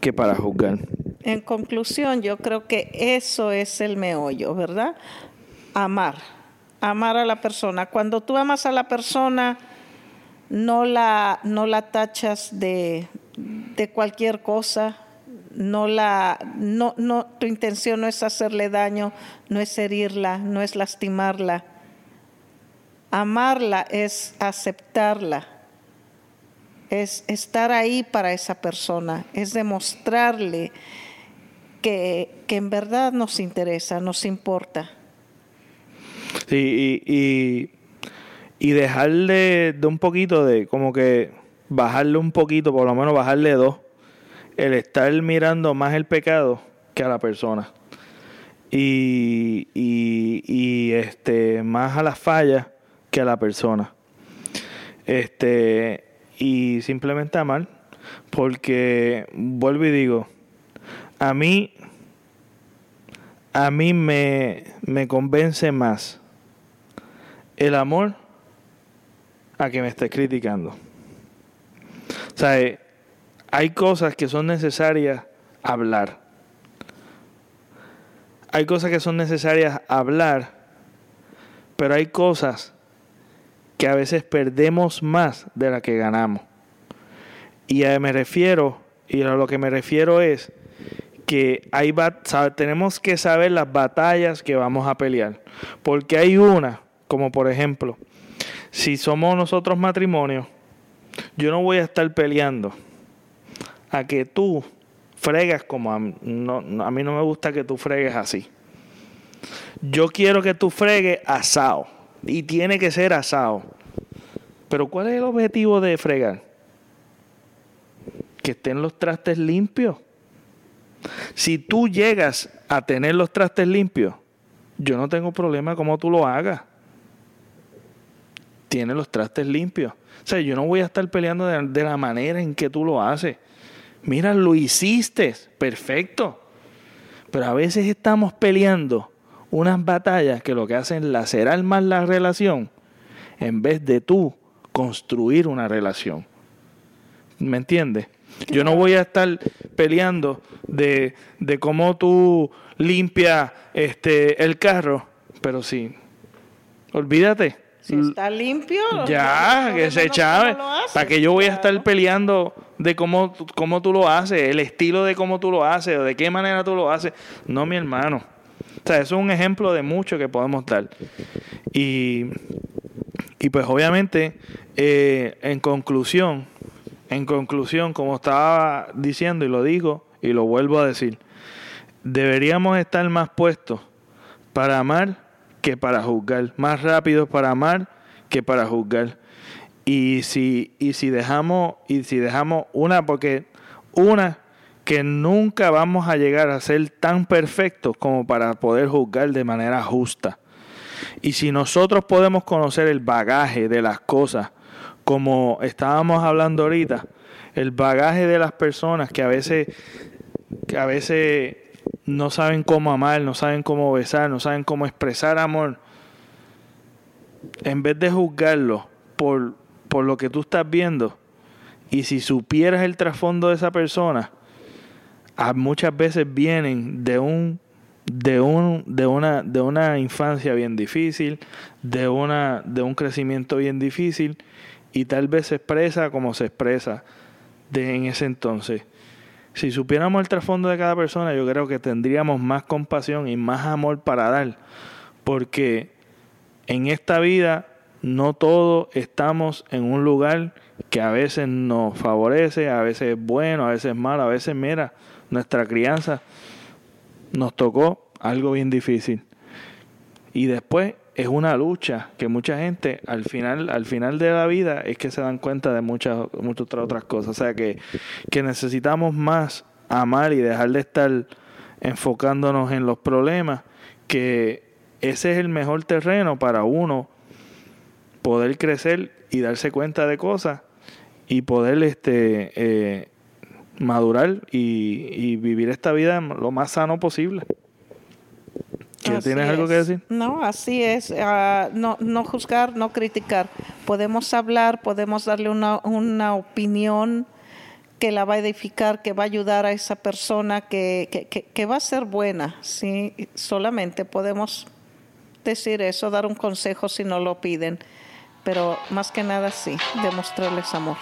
que para juzgar. En conclusión, yo creo que eso es el meollo, ¿verdad? Amar. Amar a la persona. Cuando tú amas a la persona, no la, no la tachas de, de cualquier cosa, no la, no, no, tu intención no es hacerle daño, no es herirla, no es lastimarla. Amarla es aceptarla, es estar ahí para esa persona, es demostrarle que, que en verdad nos interesa, nos importa. Sí, y, y, dejarle de un poquito de, como que bajarle un poquito, por lo menos bajarle dos, el estar mirando más el pecado que a la persona. Y, y, y este, más a las fallas que a la persona. Este, y simplemente amar, porque vuelvo y digo, a mí, a mí me, me convence más el amor a que me estés criticando. O sea, eh, hay cosas que son necesarias hablar. Hay cosas que son necesarias hablar, pero hay cosas que a veces perdemos más de la que ganamos. Y a me refiero, y a lo que me refiero es que hay tenemos que saber las batallas que vamos a pelear. Porque hay una como por ejemplo, si somos nosotros matrimonio, yo no voy a estar peleando a que tú fregas como a, no, a mí no me gusta que tú fregues así. Yo quiero que tú fregues asado y tiene que ser asado. Pero ¿cuál es el objetivo de fregar? Que estén los trastes limpios. Si tú llegas a tener los trastes limpios, yo no tengo problema como tú lo hagas tiene los trastes limpios. O sea, yo no voy a estar peleando de, la manera en que tú lo haces. Mira, lo hiciste, perfecto. Pero a veces estamos peleando unas batallas que lo que hacen es lacerar más la relación en vez de tú construir una relación. ¿Me entiendes? Yo no voy a estar peleando de, de cómo tú limpias este, el carro, pero sí, olvídate si está limpio. Ya, que se chave. ¿Para que yo voy a estar peleando de cómo, cómo tú lo haces, el estilo de cómo tú lo haces, o de qué manera tú lo haces? No, mi hermano. O sea, eso es un ejemplo de mucho que podemos dar. Y, y pues obviamente, eh, en conclusión, en conclusión, como estaba diciendo y lo digo y lo vuelvo a decir, deberíamos estar más puestos para amar que para juzgar, más rápido para amar que para juzgar. Y si, y si dejamos, y si dejamos una, porque una que nunca vamos a llegar a ser tan perfectos como para poder juzgar de manera justa. Y si nosotros podemos conocer el bagaje de las cosas, como estábamos hablando ahorita, el bagaje de las personas que a veces, que a veces no saben cómo amar, no saben cómo besar, no saben cómo expresar amor, en vez de juzgarlo por, por lo que tú estás viendo, y si supieras el trasfondo de esa persona, muchas veces vienen de un de un de una de una infancia bien difícil, de una de un crecimiento bien difícil y tal vez se expresa como se expresa de en ese entonces. Si supiéramos el trasfondo de cada persona, yo creo que tendríamos más compasión y más amor para dar. Porque en esta vida no todos estamos en un lugar que a veces nos favorece, a veces es bueno, a veces es malo, a veces, mira, nuestra crianza nos tocó algo bien difícil. Y después es una lucha que mucha gente al final, al final de la vida es que se dan cuenta de muchas, muchas otras cosas. O sea que, que necesitamos más amar y dejar de estar enfocándonos en los problemas, que ese es el mejor terreno para uno poder crecer y darse cuenta de cosas y poder este eh, madurar y, y vivir esta vida lo más sano posible. ¿Tienes algo que decir? No, así es. Ah, no, no juzgar, no criticar. Podemos hablar, podemos darle una, una opinión que la va a edificar, que va a ayudar a esa persona, que, que, que, va a ser buena. ¿sí? Solamente podemos decir eso, dar un consejo si no lo piden. Pero más que nada sí, demostrarles amor.